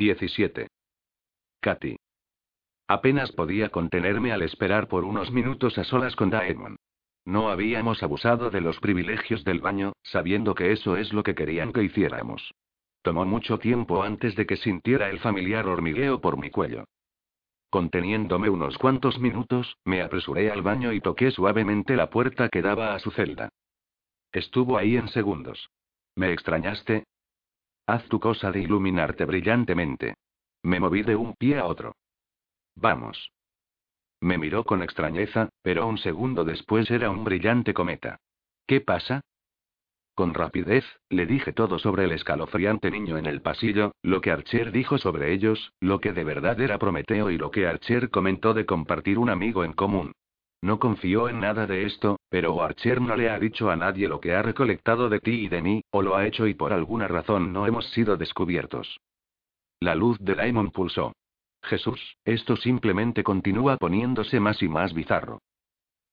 17. Katy. Apenas podía contenerme al esperar por unos minutos a solas con Daemon. No habíamos abusado de los privilegios del baño, sabiendo que eso es lo que querían que hiciéramos. Tomó mucho tiempo antes de que sintiera el familiar hormigueo por mi cuello. Conteniéndome unos cuantos minutos, me apresuré al baño y toqué suavemente la puerta que daba a su celda. Estuvo ahí en segundos. ¿Me extrañaste? Haz tu cosa de iluminarte brillantemente. Me moví de un pie a otro. Vamos. Me miró con extrañeza, pero un segundo después era un brillante cometa. ¿Qué pasa? Con rapidez, le dije todo sobre el escalofriante niño en el pasillo, lo que Archer dijo sobre ellos, lo que de verdad era Prometeo y lo que Archer comentó de compartir un amigo en común. No confió en nada de esto, pero Archer no le ha dicho a nadie lo que ha recolectado de ti y de mí, o lo ha hecho y por alguna razón no hemos sido descubiertos. La luz de Daimon pulsó. Jesús, esto simplemente continúa poniéndose más y más bizarro.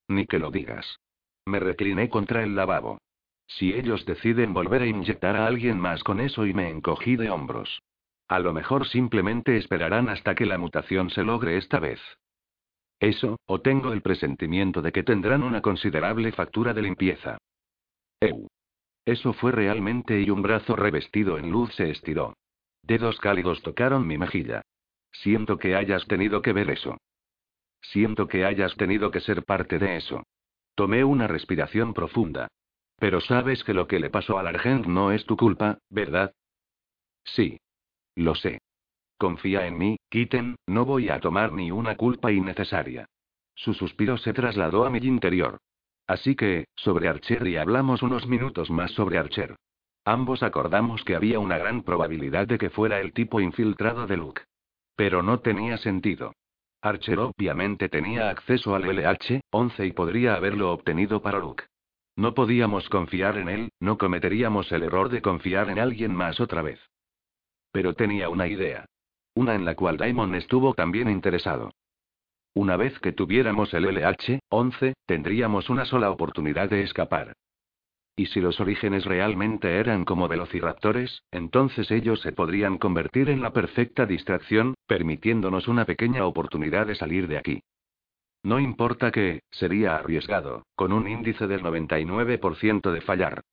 Ni que lo digas. Me recliné contra el lavabo. Si ellos deciden volver a inyectar a alguien más con eso y me encogí de hombros. A lo mejor simplemente esperarán hasta que la mutación se logre esta vez. Eso, o tengo el presentimiento de que tendrán una considerable factura de limpieza. Eu. Eso fue realmente y un brazo revestido en luz se estiró. Dedos cálidos tocaron mi mejilla. Siento que hayas tenido que ver eso. Siento que hayas tenido que ser parte de eso. Tomé una respiración profunda. Pero sabes que lo que le pasó al Argent no es tu culpa, ¿verdad? Sí. Lo sé. Confía en mí, Kitten, no voy a tomar ni una culpa innecesaria. Su suspiro se trasladó a mi interior. Así que, sobre Archer y hablamos unos minutos más sobre Archer. Ambos acordamos que había una gran probabilidad de que fuera el tipo infiltrado de Luke. Pero no tenía sentido. Archer obviamente tenía acceso al LH-11 y podría haberlo obtenido para Luke. No podíamos confiar en él, no cometeríamos el error de confiar en alguien más otra vez. Pero tenía una idea. Una en la cual Daimon estuvo también interesado. Una vez que tuviéramos el LH-11, tendríamos una sola oportunidad de escapar. Y si los orígenes realmente eran como velociraptores, entonces ellos se podrían convertir en la perfecta distracción, permitiéndonos una pequeña oportunidad de salir de aquí. No importa que, sería arriesgado, con un índice del 99% de fallar.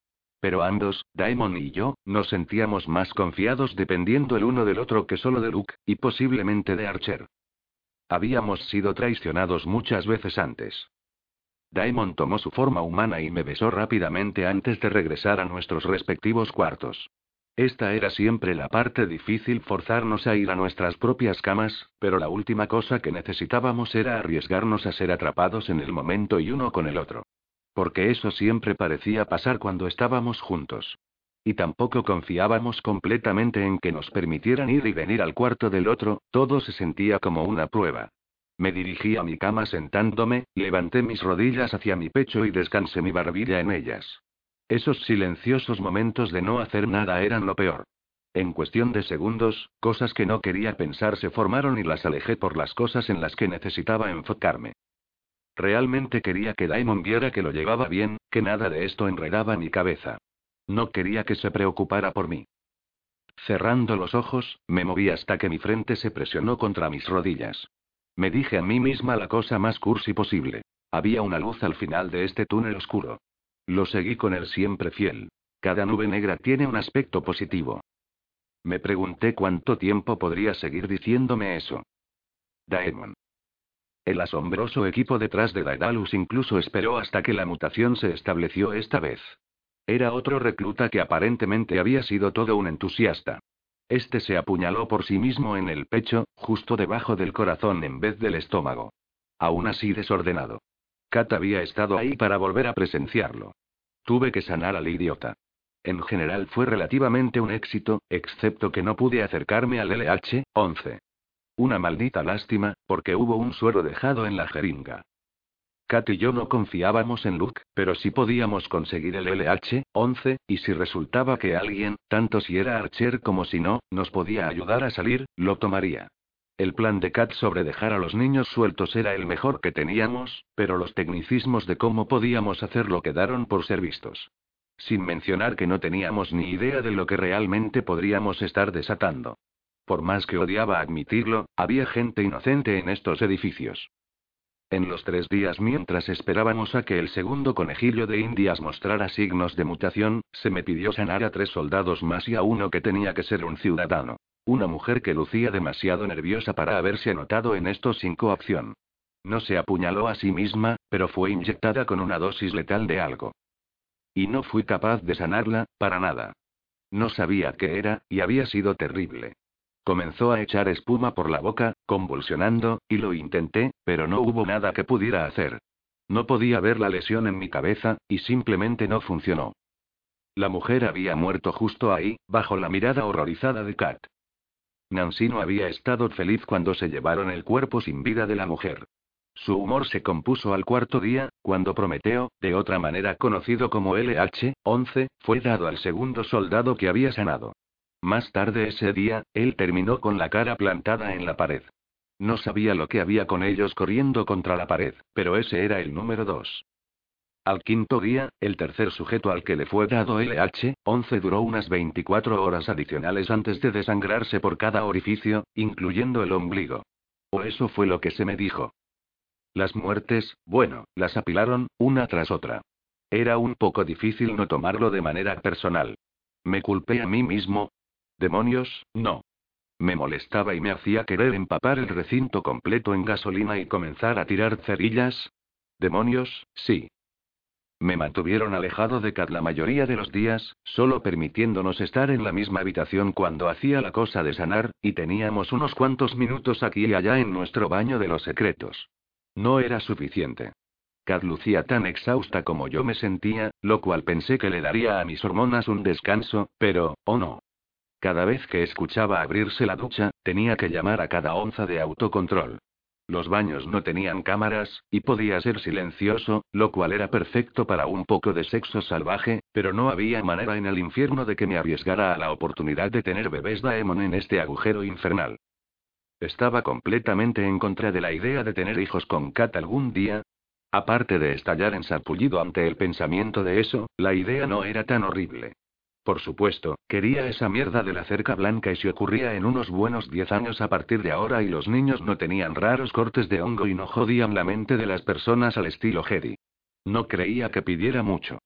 Pero ambos, Daemon y yo, nos sentíamos más confiados dependiendo el uno del otro que solo de Luke, y posiblemente de Archer. Habíamos sido traicionados muchas veces antes. Daemon tomó su forma humana y me besó rápidamente antes de regresar a nuestros respectivos cuartos. Esta era siempre la parte difícil forzarnos a ir a nuestras propias camas, pero la última cosa que necesitábamos era arriesgarnos a ser atrapados en el momento y uno con el otro. Porque eso siempre parecía pasar cuando estábamos juntos. Y tampoco confiábamos completamente en que nos permitieran ir y venir al cuarto del otro, todo se sentía como una prueba. Me dirigí a mi cama sentándome, levanté mis rodillas hacia mi pecho y descansé mi barbilla en ellas. Esos silenciosos momentos de no hacer nada eran lo peor. En cuestión de segundos, cosas que no quería pensar se formaron y las alejé por las cosas en las que necesitaba enfocarme. Realmente quería que Daimon viera que lo llevaba bien, que nada de esto enredaba mi cabeza. No quería que se preocupara por mí. Cerrando los ojos, me moví hasta que mi frente se presionó contra mis rodillas. Me dije a mí misma la cosa más cursi posible. Había una luz al final de este túnel oscuro. Lo seguí con el siempre fiel. Cada nube negra tiene un aspecto positivo. Me pregunté cuánto tiempo podría seguir diciéndome eso. Daemon. El asombroso equipo detrás de Daedalus incluso esperó hasta que la mutación se estableció esta vez. Era otro recluta que aparentemente había sido todo un entusiasta. Este se apuñaló por sí mismo en el pecho, justo debajo del corazón en vez del estómago. Aún así desordenado. Kat había estado ahí para volver a presenciarlo. Tuve que sanar al idiota. En general fue relativamente un éxito, excepto que no pude acercarme al LH-11. Una maldita lástima, porque hubo un suero dejado en la jeringa. Kat y yo no confiábamos en Luke, pero sí podíamos conseguir el LH-11, y si resultaba que alguien, tanto si era Archer como si no, nos podía ayudar a salir, lo tomaría. El plan de Kat sobre dejar a los niños sueltos era el mejor que teníamos, pero los tecnicismos de cómo podíamos hacerlo quedaron por ser vistos. Sin mencionar que no teníamos ni idea de lo que realmente podríamos estar desatando. Por más que odiaba admitirlo, había gente inocente en estos edificios. En los tres días mientras esperábamos a que el segundo conejillo de Indias mostrara signos de mutación, se me pidió sanar a tres soldados más y a uno que tenía que ser un ciudadano. Una mujer que lucía demasiado nerviosa para haberse anotado en esto sin coacción. No se apuñaló a sí misma, pero fue inyectada con una dosis letal de algo. Y no fui capaz de sanarla, para nada. No sabía qué era, y había sido terrible. Comenzó a echar espuma por la boca, convulsionando, y lo intenté, pero no hubo nada que pudiera hacer. No podía ver la lesión en mi cabeza, y simplemente no funcionó. La mujer había muerto justo ahí, bajo la mirada horrorizada de Kat. Nancy no había estado feliz cuando se llevaron el cuerpo sin vida de la mujer. Su humor se compuso al cuarto día, cuando Prometeo, de otra manera conocido como LH-11, fue dado al segundo soldado que había sanado. Más tarde ese día, él terminó con la cara plantada en la pared. No sabía lo que había con ellos corriendo contra la pared, pero ese era el número dos. Al quinto día, el tercer sujeto al que le fue dado LH-11 duró unas 24 horas adicionales antes de desangrarse por cada orificio, incluyendo el ombligo. O eso fue lo que se me dijo. Las muertes, bueno, las apilaron, una tras otra. Era un poco difícil no tomarlo de manera personal. Me culpé a mí mismo, Demonios, no. Me molestaba y me hacía querer empapar el recinto completo en gasolina y comenzar a tirar cerillas. Demonios, sí. Me mantuvieron alejado de Kat la mayoría de los días, solo permitiéndonos estar en la misma habitación cuando hacía la cosa de sanar, y teníamos unos cuantos minutos aquí y allá en nuestro baño de los secretos. No era suficiente. Kat lucía tan exhausta como yo me sentía, lo cual pensé que le daría a mis hormonas un descanso, pero, oh no. Cada vez que escuchaba abrirse la ducha, tenía que llamar a cada onza de autocontrol. Los baños no tenían cámaras, y podía ser silencioso, lo cual era perfecto para un poco de sexo salvaje, pero no había manera en el infierno de que me arriesgara a la oportunidad de tener bebés Daemon en este agujero infernal. Estaba completamente en contra de la idea de tener hijos con Kat algún día. Aparte de estallar en sarpullido ante el pensamiento de eso, la idea no era tan horrible. Por supuesto, quería esa mierda de la cerca blanca y se ocurría en unos buenos 10 años a partir de ahora y los niños no tenían raros cortes de hongo y no jodían la mente de las personas al estilo Jedi. No creía que pidiera mucho.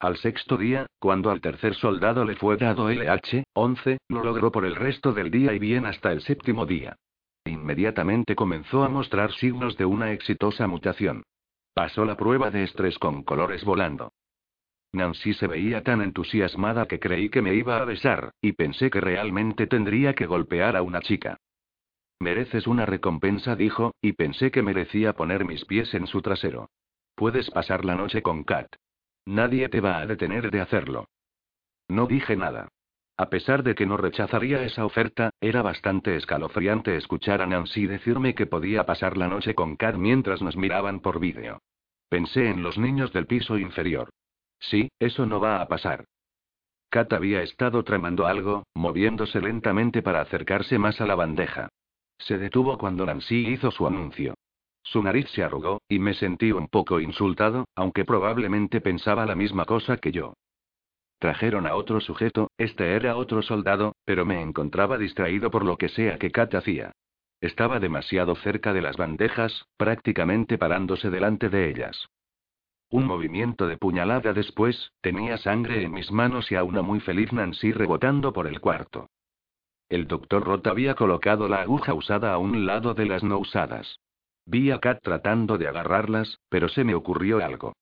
Al sexto día, cuando al tercer soldado le fue dado LH-11, lo logró por el resto del día y bien hasta el séptimo día. Inmediatamente comenzó a mostrar signos de una exitosa mutación. Pasó la prueba de estrés con colores volando. Nancy se veía tan entusiasmada que creí que me iba a besar, y pensé que realmente tendría que golpear a una chica. Mereces una recompensa, dijo, y pensé que merecía poner mis pies en su trasero. Puedes pasar la noche con Kat. Nadie te va a detener de hacerlo. No dije nada. A pesar de que no rechazaría esa oferta, era bastante escalofriante escuchar a Nancy decirme que podía pasar la noche con Kat mientras nos miraban por vídeo. Pensé en los niños del piso inferior. Sí, eso no va a pasar. Kat había estado tramando algo, moviéndose lentamente para acercarse más a la bandeja. Se detuvo cuando Nancy hizo su anuncio. Su nariz se arrugó, y me sentí un poco insultado, aunque probablemente pensaba la misma cosa que yo. Trajeron a otro sujeto, este era otro soldado, pero me encontraba distraído por lo que sea que Kat hacía. Estaba demasiado cerca de las bandejas, prácticamente parándose delante de ellas. Un movimiento de puñalada después, tenía sangre en mis manos y a una muy feliz Nancy rebotando por el cuarto. El doctor Roth había colocado la aguja usada a un lado de las no usadas. Vi a Kat tratando de agarrarlas, pero se me ocurrió algo.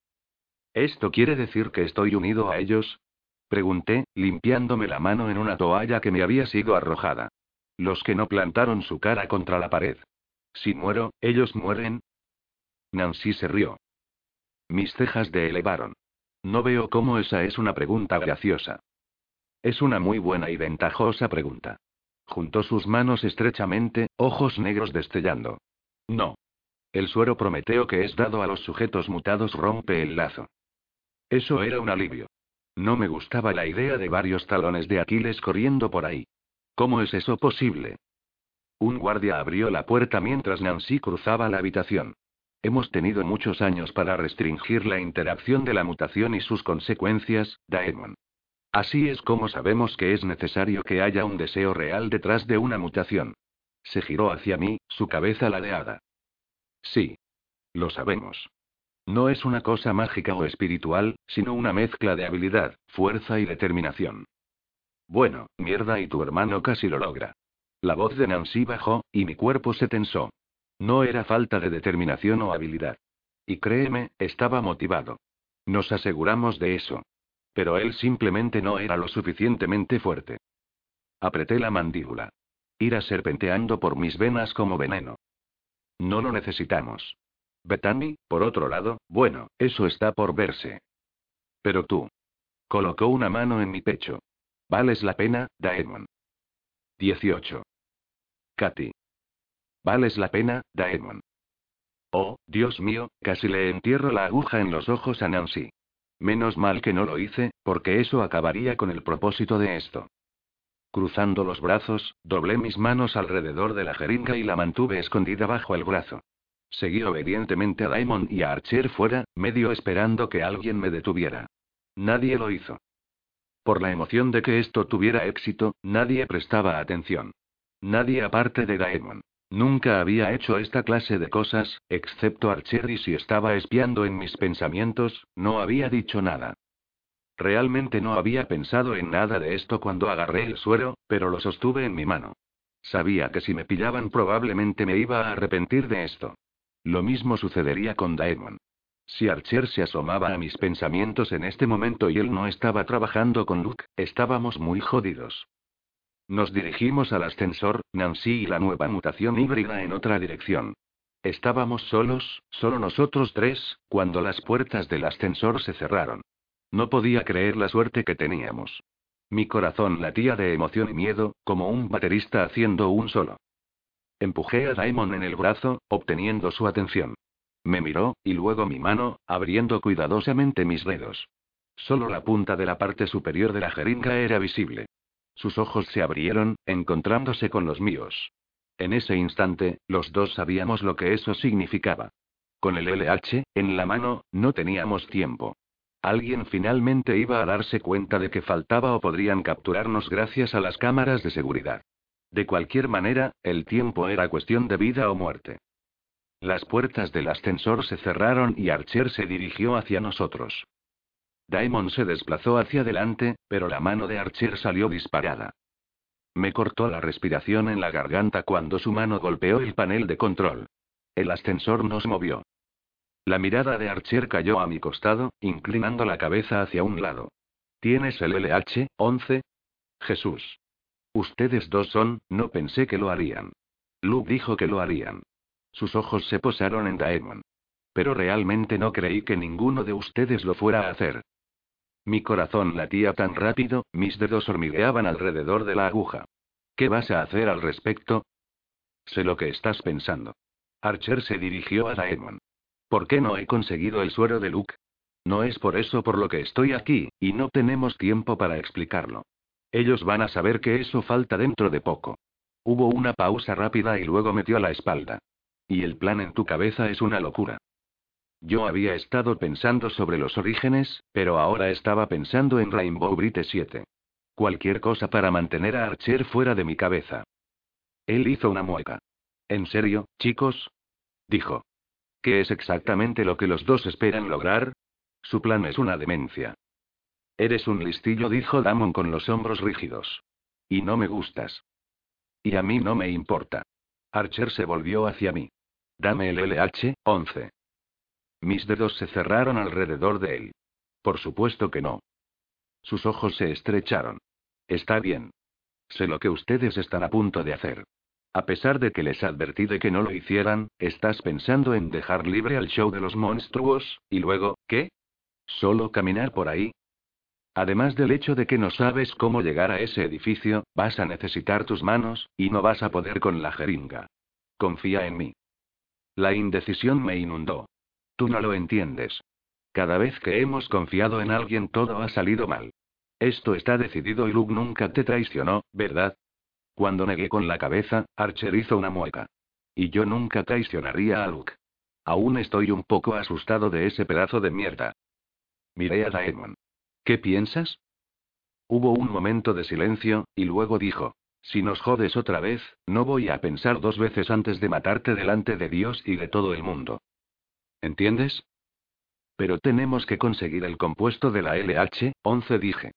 ¿Esto quiere decir que estoy unido a ellos? Pregunté, limpiándome la mano en una toalla que me había sido arrojada. Los que no plantaron su cara contra la pared. Si muero, ellos mueren. Nancy se rió. Mis cejas de elevaron. No veo cómo esa es una pregunta graciosa. Es una muy buena y ventajosa pregunta. Juntó sus manos estrechamente, ojos negros destellando. No. El suero prometeo que es dado a los sujetos mutados rompe el lazo. Eso era un alivio. No me gustaba la idea de varios talones de Aquiles corriendo por ahí. ¿Cómo es eso posible? Un guardia abrió la puerta mientras Nancy cruzaba la habitación. Hemos tenido muchos años para restringir la interacción de la mutación y sus consecuencias, Daemon. Así es como sabemos que es necesario que haya un deseo real detrás de una mutación. Se giró hacia mí, su cabeza ladeada. Sí. Lo sabemos. No es una cosa mágica o espiritual, sino una mezcla de habilidad, fuerza y determinación. Bueno, mierda y tu hermano casi lo logra. La voz de Nancy bajó, y mi cuerpo se tensó. No era falta de determinación o habilidad. Y créeme, estaba motivado. Nos aseguramos de eso. Pero él simplemente no era lo suficientemente fuerte. Apreté la mandíbula. Ira serpenteando por mis venas como veneno. No lo necesitamos. Bethany, por otro lado, bueno, eso está por verse. Pero tú. Colocó una mano en mi pecho. Vales la pena, Daemon. 18. Katy. Vales la pena, Daemon. Oh, Dios mío, casi le entierro la aguja en los ojos a Nancy. Menos mal que no lo hice, porque eso acabaría con el propósito de esto. Cruzando los brazos, doblé mis manos alrededor de la jeringa y la mantuve escondida bajo el brazo. Seguí obedientemente a Daemon y a Archer fuera, medio esperando que alguien me detuviera. Nadie lo hizo. Por la emoción de que esto tuviera éxito, nadie prestaba atención. Nadie aparte de Daemon. Nunca había hecho esta clase de cosas, excepto Archer y si estaba espiando en mis pensamientos, no había dicho nada. Realmente no había pensado en nada de esto cuando agarré el suero, pero lo sostuve en mi mano. Sabía que si me pillaban probablemente me iba a arrepentir de esto. Lo mismo sucedería con Daemon. Si Archer se asomaba a mis pensamientos en este momento y él no estaba trabajando con Luke, estábamos muy jodidos. Nos dirigimos al ascensor, Nancy y la nueva mutación híbrida en otra dirección. Estábamos solos, solo nosotros tres, cuando las puertas del ascensor se cerraron. No podía creer la suerte que teníamos. Mi corazón latía de emoción y miedo, como un baterista haciendo un solo. Empujé a Daimon en el brazo, obteniendo su atención. Me miró, y luego mi mano, abriendo cuidadosamente mis dedos. Solo la punta de la parte superior de la jeringa era visible. Sus ojos se abrieron, encontrándose con los míos. En ese instante, los dos sabíamos lo que eso significaba. Con el LH, en la mano, no teníamos tiempo. Alguien finalmente iba a darse cuenta de que faltaba o podrían capturarnos gracias a las cámaras de seguridad. De cualquier manera, el tiempo era cuestión de vida o muerte. Las puertas del ascensor se cerraron y Archer se dirigió hacia nosotros. Daemon se desplazó hacia adelante, pero la mano de Archer salió disparada. Me cortó la respiración en la garganta cuando su mano golpeó el panel de control. El ascensor nos movió. La mirada de Archer cayó a mi costado, inclinando la cabeza hacia un lado. ¿Tienes el LH, 11? Jesús. Ustedes dos son, no pensé que lo harían. Luke dijo que lo harían. Sus ojos se posaron en Daemon. Pero realmente no creí que ninguno de ustedes lo fuera a hacer. Mi corazón latía tan rápido, mis dedos hormigueaban alrededor de la aguja. ¿Qué vas a hacer al respecto? Sé lo que estás pensando. Archer se dirigió a Daemon. ¿Por qué no he conseguido el suero de Luke? No es por eso por lo que estoy aquí, y no tenemos tiempo para explicarlo. Ellos van a saber que eso falta dentro de poco. Hubo una pausa rápida y luego metió la espalda. Y el plan en tu cabeza es una locura. Yo había estado pensando sobre los orígenes, pero ahora estaba pensando en Rainbow Brite 7. Cualquier cosa para mantener a Archer fuera de mi cabeza. Él hizo una mueca. ¿En serio, chicos? Dijo. ¿Qué es exactamente lo que los dos esperan lograr? Su plan es una demencia. Eres un listillo, dijo Damon con los hombros rígidos. Y no me gustas. Y a mí no me importa. Archer se volvió hacia mí. Dame el LH, 11. Mis dedos se cerraron alrededor de él. Por supuesto que no. Sus ojos se estrecharon. Está bien. Sé lo que ustedes están a punto de hacer. A pesar de que les advertí de que no lo hicieran, estás pensando en dejar libre al show de los monstruos, y luego, ¿qué? ¿Solo caminar por ahí? Además del hecho de que no sabes cómo llegar a ese edificio, vas a necesitar tus manos, y no vas a poder con la jeringa. Confía en mí. La indecisión me inundó. Tú no lo entiendes. Cada vez que hemos confiado en alguien todo ha salido mal. Esto está decidido y Luke nunca te traicionó, ¿verdad? Cuando negué con la cabeza, Archer hizo una mueca. Y yo nunca traicionaría a Luke. Aún estoy un poco asustado de ese pedazo de mierda. Miré a Daemon. ¿Qué piensas? Hubo un momento de silencio, y luego dijo. Si nos jodes otra vez, no voy a pensar dos veces antes de matarte delante de Dios y de todo el mundo. ¿Entiendes? Pero tenemos que conseguir el compuesto de la LH, 11 dije.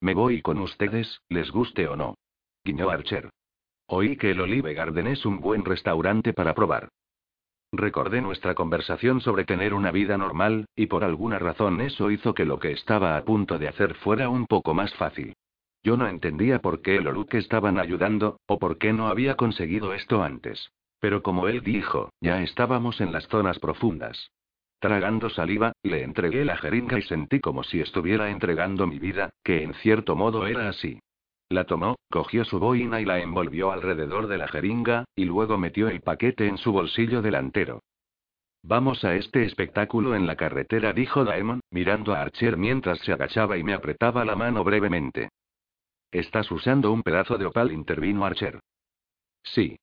Me voy con ustedes, les guste o no. Guiñó Archer. Oí que el Olive Garden es un buen restaurante para probar. Recordé nuestra conversación sobre tener una vida normal, y por alguna razón eso hizo que lo que estaba a punto de hacer fuera un poco más fácil. Yo no entendía por qué el Oluk estaban ayudando, o por qué no había conseguido esto antes. Pero como él dijo, ya estábamos en las zonas profundas. Tragando saliva, le entregué la jeringa y sentí como si estuviera entregando mi vida, que en cierto modo era así. La tomó, cogió su boina y la envolvió alrededor de la jeringa, y luego metió el paquete en su bolsillo delantero. Vamos a este espectáculo en la carretera, dijo Daemon, mirando a Archer mientras se agachaba y me apretaba la mano brevemente. Estás usando un pedazo de opal, intervino Archer. Sí.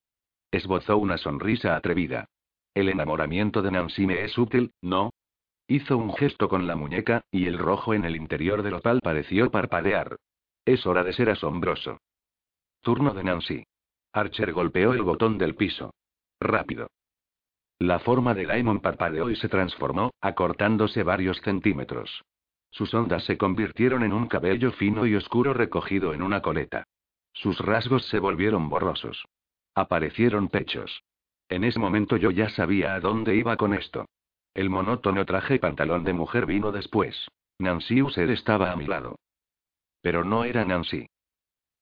Esbozó una sonrisa atrevida. El enamoramiento de Nancy me es útil, ¿no? Hizo un gesto con la muñeca, y el rojo en el interior del opal pareció parpadear. Es hora de ser asombroso. Turno de Nancy. Archer golpeó el botón del piso. Rápido. La forma de Daimon parpadeó y se transformó, acortándose varios centímetros. Sus ondas se convirtieron en un cabello fino y oscuro recogido en una coleta. Sus rasgos se volvieron borrosos. Aparecieron pechos. En ese momento yo ya sabía a dónde iba con esto. El monótono traje pantalón de mujer vino después. Nancy User estaba a mi lado. Pero no era Nancy.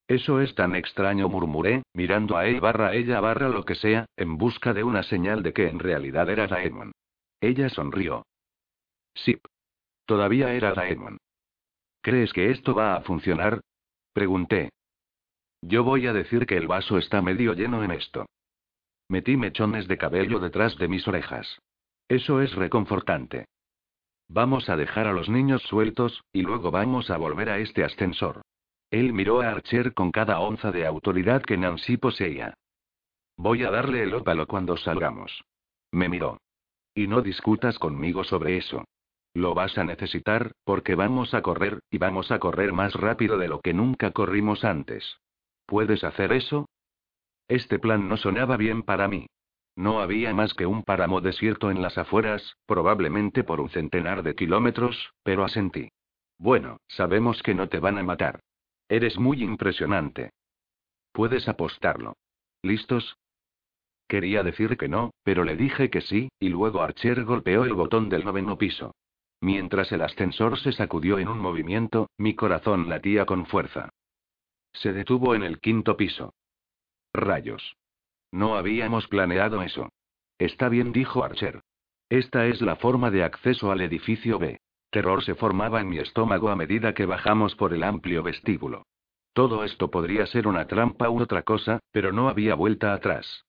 Eso es tan extraño, murmuré, mirando a él barra ella barra lo que sea, en busca de una señal de que en realidad era Daemon. Ella sonrió. Sí. Todavía era Daemon. ¿Crees que esto va a funcionar? Pregunté. Yo voy a decir que el vaso está medio lleno en esto. Metí mechones de cabello detrás de mis orejas. Eso es reconfortante. Vamos a dejar a los niños sueltos, y luego vamos a volver a este ascensor. Él miró a Archer con cada onza de autoridad que Nancy poseía. Voy a darle el ópalo cuando salgamos. Me miró. Y no discutas conmigo sobre eso. Lo vas a necesitar, porque vamos a correr, y vamos a correr más rápido de lo que nunca corrimos antes. ¿Puedes hacer eso? Este plan no sonaba bien para mí. No había más que un páramo desierto en las afueras, probablemente por un centenar de kilómetros, pero asentí. Bueno, sabemos que no te van a matar. Eres muy impresionante. Puedes apostarlo. ¿Listos? Quería decir que no, pero le dije que sí, y luego Archer golpeó el botón del noveno piso. Mientras el ascensor se sacudió en un movimiento, mi corazón latía con fuerza. Se detuvo en el quinto piso. Rayos. No habíamos planeado eso. Está bien, dijo Archer. Esta es la forma de acceso al edificio B. Terror se formaba en mi estómago a medida que bajamos por el amplio vestíbulo. Todo esto podría ser una trampa u otra cosa, pero no había vuelta atrás.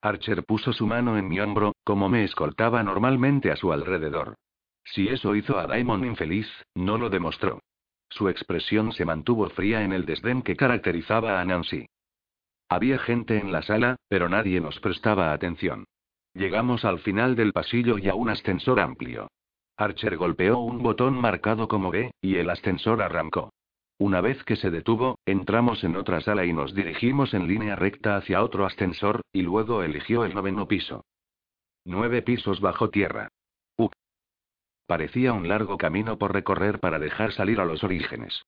Archer puso su mano en mi hombro, como me escoltaba normalmente a su alrededor. Si eso hizo a Daimon infeliz, no lo demostró. Su expresión se mantuvo fría en el desdén que caracterizaba a Nancy. Había gente en la sala, pero nadie nos prestaba atención. Llegamos al final del pasillo y a un ascensor amplio. Archer golpeó un botón marcado como B, y el ascensor arrancó. Una vez que se detuvo, entramos en otra sala y nos dirigimos en línea recta hacia otro ascensor, y luego eligió el noveno piso. Nueve pisos bajo tierra. Parecía un largo camino por recorrer para dejar salir a los orígenes.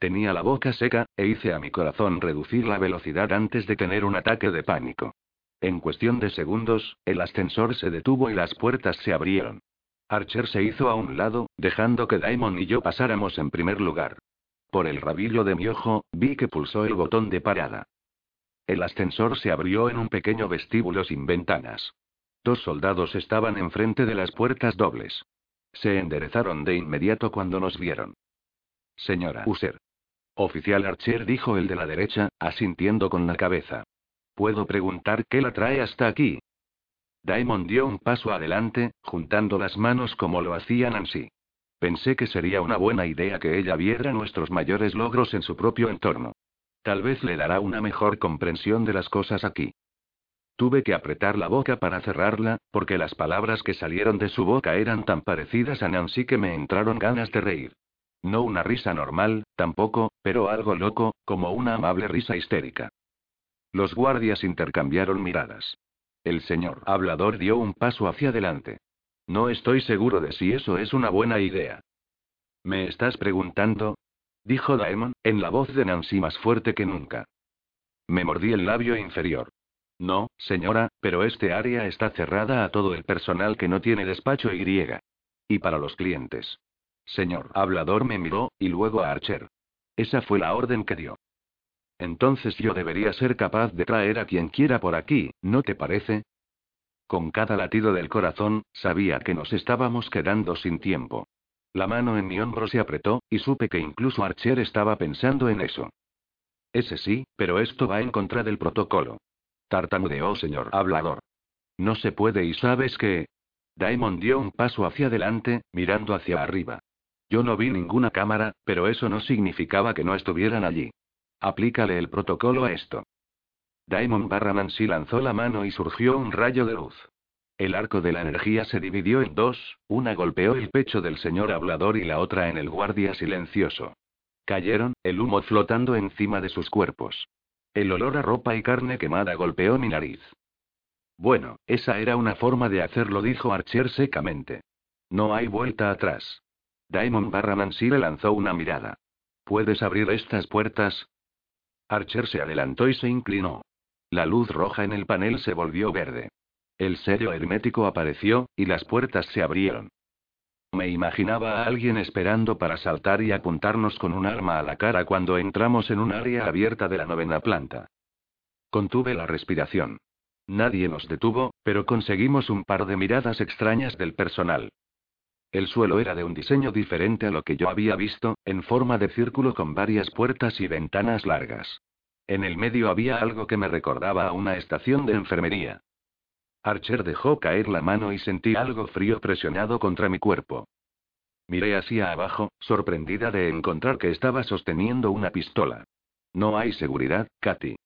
Tenía la boca seca, e hice a mi corazón reducir la velocidad antes de tener un ataque de pánico. En cuestión de segundos, el ascensor se detuvo y las puertas se abrieron. Archer se hizo a un lado, dejando que Daimon y yo pasáramos en primer lugar. Por el rabillo de mi ojo, vi que pulsó el botón de parada. El ascensor se abrió en un pequeño vestíbulo sin ventanas. Dos soldados estaban enfrente de las puertas dobles. Se enderezaron de inmediato cuando nos vieron. Señora User. Oficial Archer dijo el de la derecha, asintiendo con la cabeza. ¿Puedo preguntar qué la trae hasta aquí? Daimon dio un paso adelante, juntando las manos como lo hacía Nancy. Pensé que sería una buena idea que ella viera nuestros mayores logros en su propio entorno. Tal vez le dará una mejor comprensión de las cosas aquí. Tuve que apretar la boca para cerrarla, porque las palabras que salieron de su boca eran tan parecidas a Nancy que me entraron ganas de reír. No una risa normal, tampoco, pero algo loco, como una amable risa histérica. Los guardias intercambiaron miradas. El señor hablador dio un paso hacia adelante. No estoy seguro de si eso es una buena idea. ¿Me estás preguntando? dijo Daemon, en la voz de Nancy más fuerte que nunca. Me mordí el labio inferior. No, señora, pero este área está cerrada a todo el personal que no tiene despacho y. Y para los clientes. Señor hablador me miró, y luego a Archer. Esa fue la orden que dio. Entonces yo debería ser capaz de traer a quien quiera por aquí, ¿no te parece? Con cada latido del corazón, sabía que nos estábamos quedando sin tiempo. La mano en mi hombro se apretó, y supe que incluso Archer estaba pensando en eso. Ese sí, pero esto va en contra del protocolo. Tartamudeó, señor hablador. No se puede y sabes que... Daemon dio un paso hacia adelante, mirando hacia arriba. Yo no vi ninguna cámara, pero eso no significaba que no estuvieran allí. Aplícale el protocolo a esto. Daemon barra Nancy lanzó la mano y surgió un rayo de luz. El arco de la energía se dividió en dos, una golpeó el pecho del señor hablador y la otra en el guardia silencioso. Cayeron, el humo flotando encima de sus cuerpos. El olor a ropa y carne quemada golpeó mi nariz. Bueno, esa era una forma de hacerlo, dijo Archer secamente. No hay vuelta atrás. Daemon barra le lanzó una mirada. ¿Puedes abrir estas puertas? Archer se adelantó y se inclinó. La luz roja en el panel se volvió verde. El sello hermético apareció, y las puertas se abrieron. Me imaginaba a alguien esperando para saltar y apuntarnos con un arma a la cara cuando entramos en un área abierta de la novena planta. Contuve la respiración. Nadie nos detuvo, pero conseguimos un par de miradas extrañas del personal. El suelo era de un diseño diferente a lo que yo había visto, en forma de círculo con varias puertas y ventanas largas. En el medio había algo que me recordaba a una estación de enfermería. Archer dejó caer la mano y sentí algo frío presionado contra mi cuerpo. Miré hacia abajo, sorprendida de encontrar que estaba sosteniendo una pistola. No hay seguridad, Katy.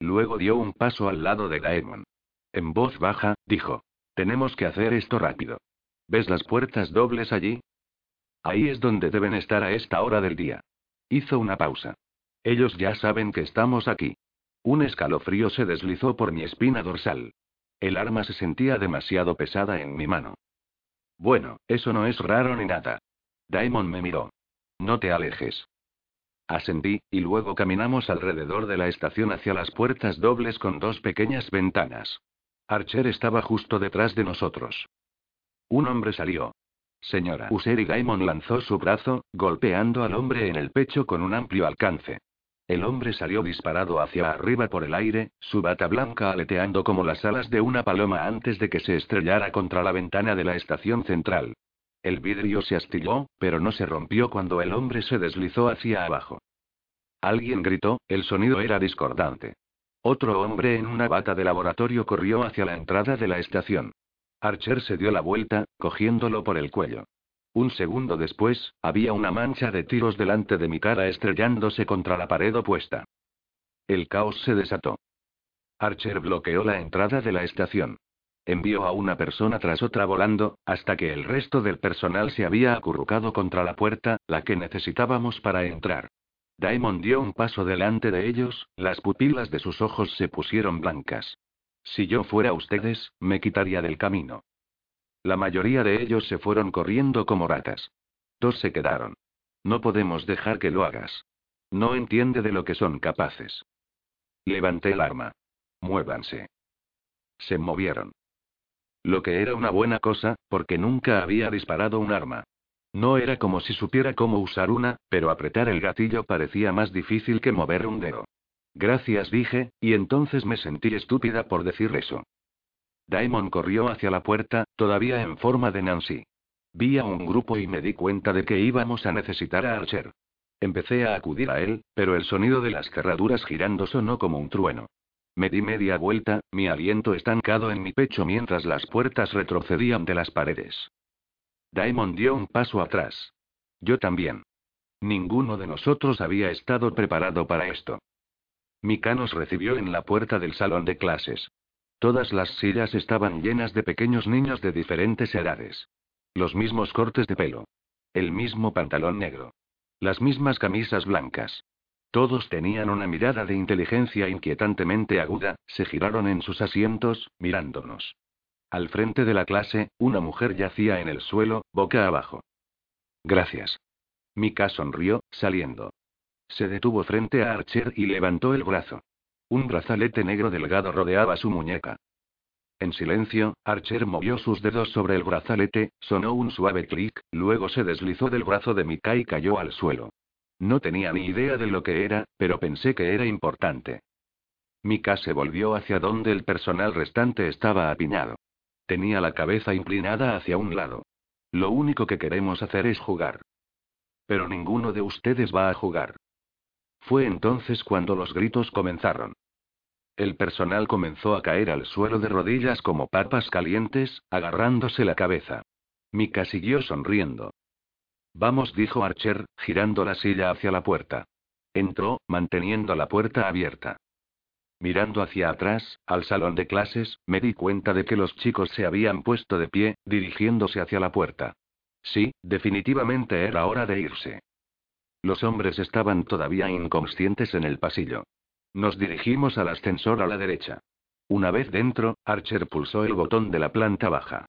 Luego dio un paso al lado de Daemon. En voz baja, dijo. Tenemos que hacer esto rápido. ¿Ves las puertas dobles allí? Ahí es donde deben estar a esta hora del día. Hizo una pausa. Ellos ya saben que estamos aquí. Un escalofrío se deslizó por mi espina dorsal. El arma se sentía demasiado pesada en mi mano. Bueno, eso no es raro ni nada. Daemon me miró. No te alejes. Ascendí, y luego caminamos alrededor de la estación hacia las puertas dobles con dos pequeñas ventanas. Archer estaba justo detrás de nosotros. Un hombre salió. Señora Useri Daimon lanzó su brazo, golpeando al hombre en el pecho con un amplio alcance. El hombre salió disparado hacia arriba por el aire, su bata blanca aleteando como las alas de una paloma antes de que se estrellara contra la ventana de la estación central. El vidrio se astilló, pero no se rompió cuando el hombre se deslizó hacia abajo. Alguien gritó, el sonido era discordante. Otro hombre en una bata de laboratorio corrió hacia la entrada de la estación. Archer se dio la vuelta, cogiéndolo por el cuello. Un segundo después, había una mancha de tiros delante de mi cara estrellándose contra la pared opuesta. El caos se desató. Archer bloqueó la entrada de la estación. Envió a una persona tras otra volando, hasta que el resto del personal se había acurrucado contra la puerta, la que necesitábamos para entrar. Daemon dio un paso delante de ellos, las pupilas de sus ojos se pusieron blancas. Si yo fuera ustedes, me quitaría del camino. La mayoría de ellos se fueron corriendo como ratas. Dos se quedaron. No podemos dejar que lo hagas. No entiende de lo que son capaces. Levanté el arma. Muévanse. Se movieron. Lo que era una buena cosa, porque nunca había disparado un arma. No era como si supiera cómo usar una, pero apretar el gatillo parecía más difícil que mover un dedo. Gracias dije, y entonces me sentí estúpida por decir eso. Daemon corrió hacia la puerta, todavía en forma de Nancy. Vi a un grupo y me di cuenta de que íbamos a necesitar a Archer. Empecé a acudir a él, pero el sonido de las cerraduras girando sonó como un trueno. Me di media vuelta, mi aliento estancado en mi pecho mientras las puertas retrocedían de las paredes. Daemon dio un paso atrás. Yo también. Ninguno de nosotros había estado preparado para esto. Mika nos recibió en la puerta del salón de clases. Todas las sillas estaban llenas de pequeños niños de diferentes edades. Los mismos cortes de pelo. El mismo pantalón negro. Las mismas camisas blancas. Todos tenían una mirada de inteligencia inquietantemente aguda, se giraron en sus asientos, mirándonos. Al frente de la clase, una mujer yacía en el suelo, boca abajo. Gracias. Mika sonrió, saliendo. Se detuvo frente a Archer y levantó el brazo. Un brazalete negro delgado rodeaba su muñeca. En silencio, Archer movió sus dedos sobre el brazalete, sonó un suave clic, luego se deslizó del brazo de Mika y cayó al suelo. No tenía ni idea de lo que era, pero pensé que era importante. Mika se volvió hacia donde el personal restante estaba apiñado. Tenía la cabeza inclinada hacia un lado. Lo único que queremos hacer es jugar. Pero ninguno de ustedes va a jugar. Fue entonces cuando los gritos comenzaron. El personal comenzó a caer al suelo de rodillas como papas calientes, agarrándose la cabeza. Mika siguió sonriendo. Vamos, dijo Archer, girando la silla hacia la puerta. Entró, manteniendo la puerta abierta. Mirando hacia atrás, al salón de clases, me di cuenta de que los chicos se habían puesto de pie, dirigiéndose hacia la puerta. Sí, definitivamente era hora de irse. Los hombres estaban todavía inconscientes en el pasillo. Nos dirigimos al ascensor a la derecha. Una vez dentro, Archer pulsó el botón de la planta baja.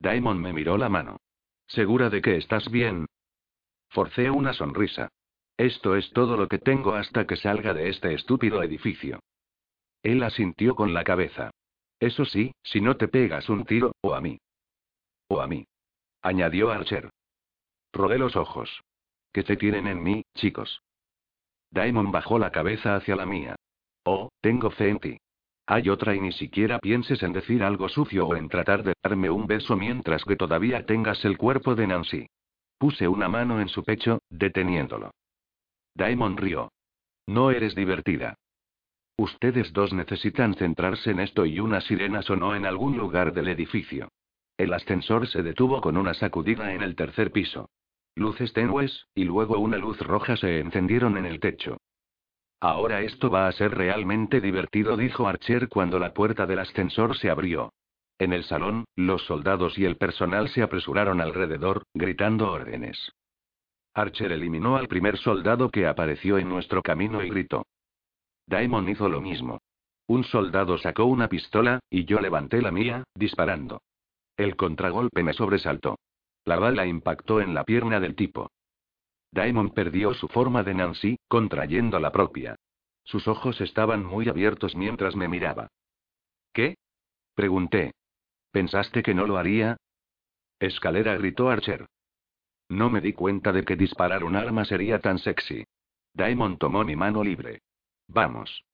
Diamond me miró la mano. ¿Segura de que estás bien? Forcé una sonrisa. Esto es todo lo que tengo hasta que salga de este estúpido edificio. Él asintió con la cabeza. Eso sí, si no te pegas un tiro, o a mí. O a mí. Añadió Archer. Rodé los ojos. ¿Qué te tienen en mí, chicos? Diamond bajó la cabeza hacia la mía. Oh, tengo fe en ti. Hay otra y ni siquiera pienses en decir algo sucio o en tratar de darme un beso mientras que todavía tengas el cuerpo de Nancy. Puse una mano en su pecho, deteniéndolo. Diamond rió. No eres divertida. Ustedes dos necesitan centrarse en esto y una sirena sonó en algún lugar del edificio. El ascensor se detuvo con una sacudida en el tercer piso. Luces tenues, y luego una luz roja se encendieron en el techo. Ahora esto va a ser realmente divertido, dijo Archer cuando la puerta del ascensor se abrió. En el salón, los soldados y el personal se apresuraron alrededor, gritando órdenes. Archer eliminó al primer soldado que apareció en nuestro camino y gritó. Daemon hizo lo mismo. Un soldado sacó una pistola, y yo levanté la mía, disparando. El contragolpe me sobresaltó. La bala impactó en la pierna del tipo. Daemon perdió su forma de Nancy, contrayendo la propia. Sus ojos estaban muy abiertos mientras me miraba. ¿Qué? Pregunté. ¿Pensaste que no lo haría? Escalera gritó Archer. No me di cuenta de que disparar un arma sería tan sexy. Daemon tomó mi mano libre. Vamos.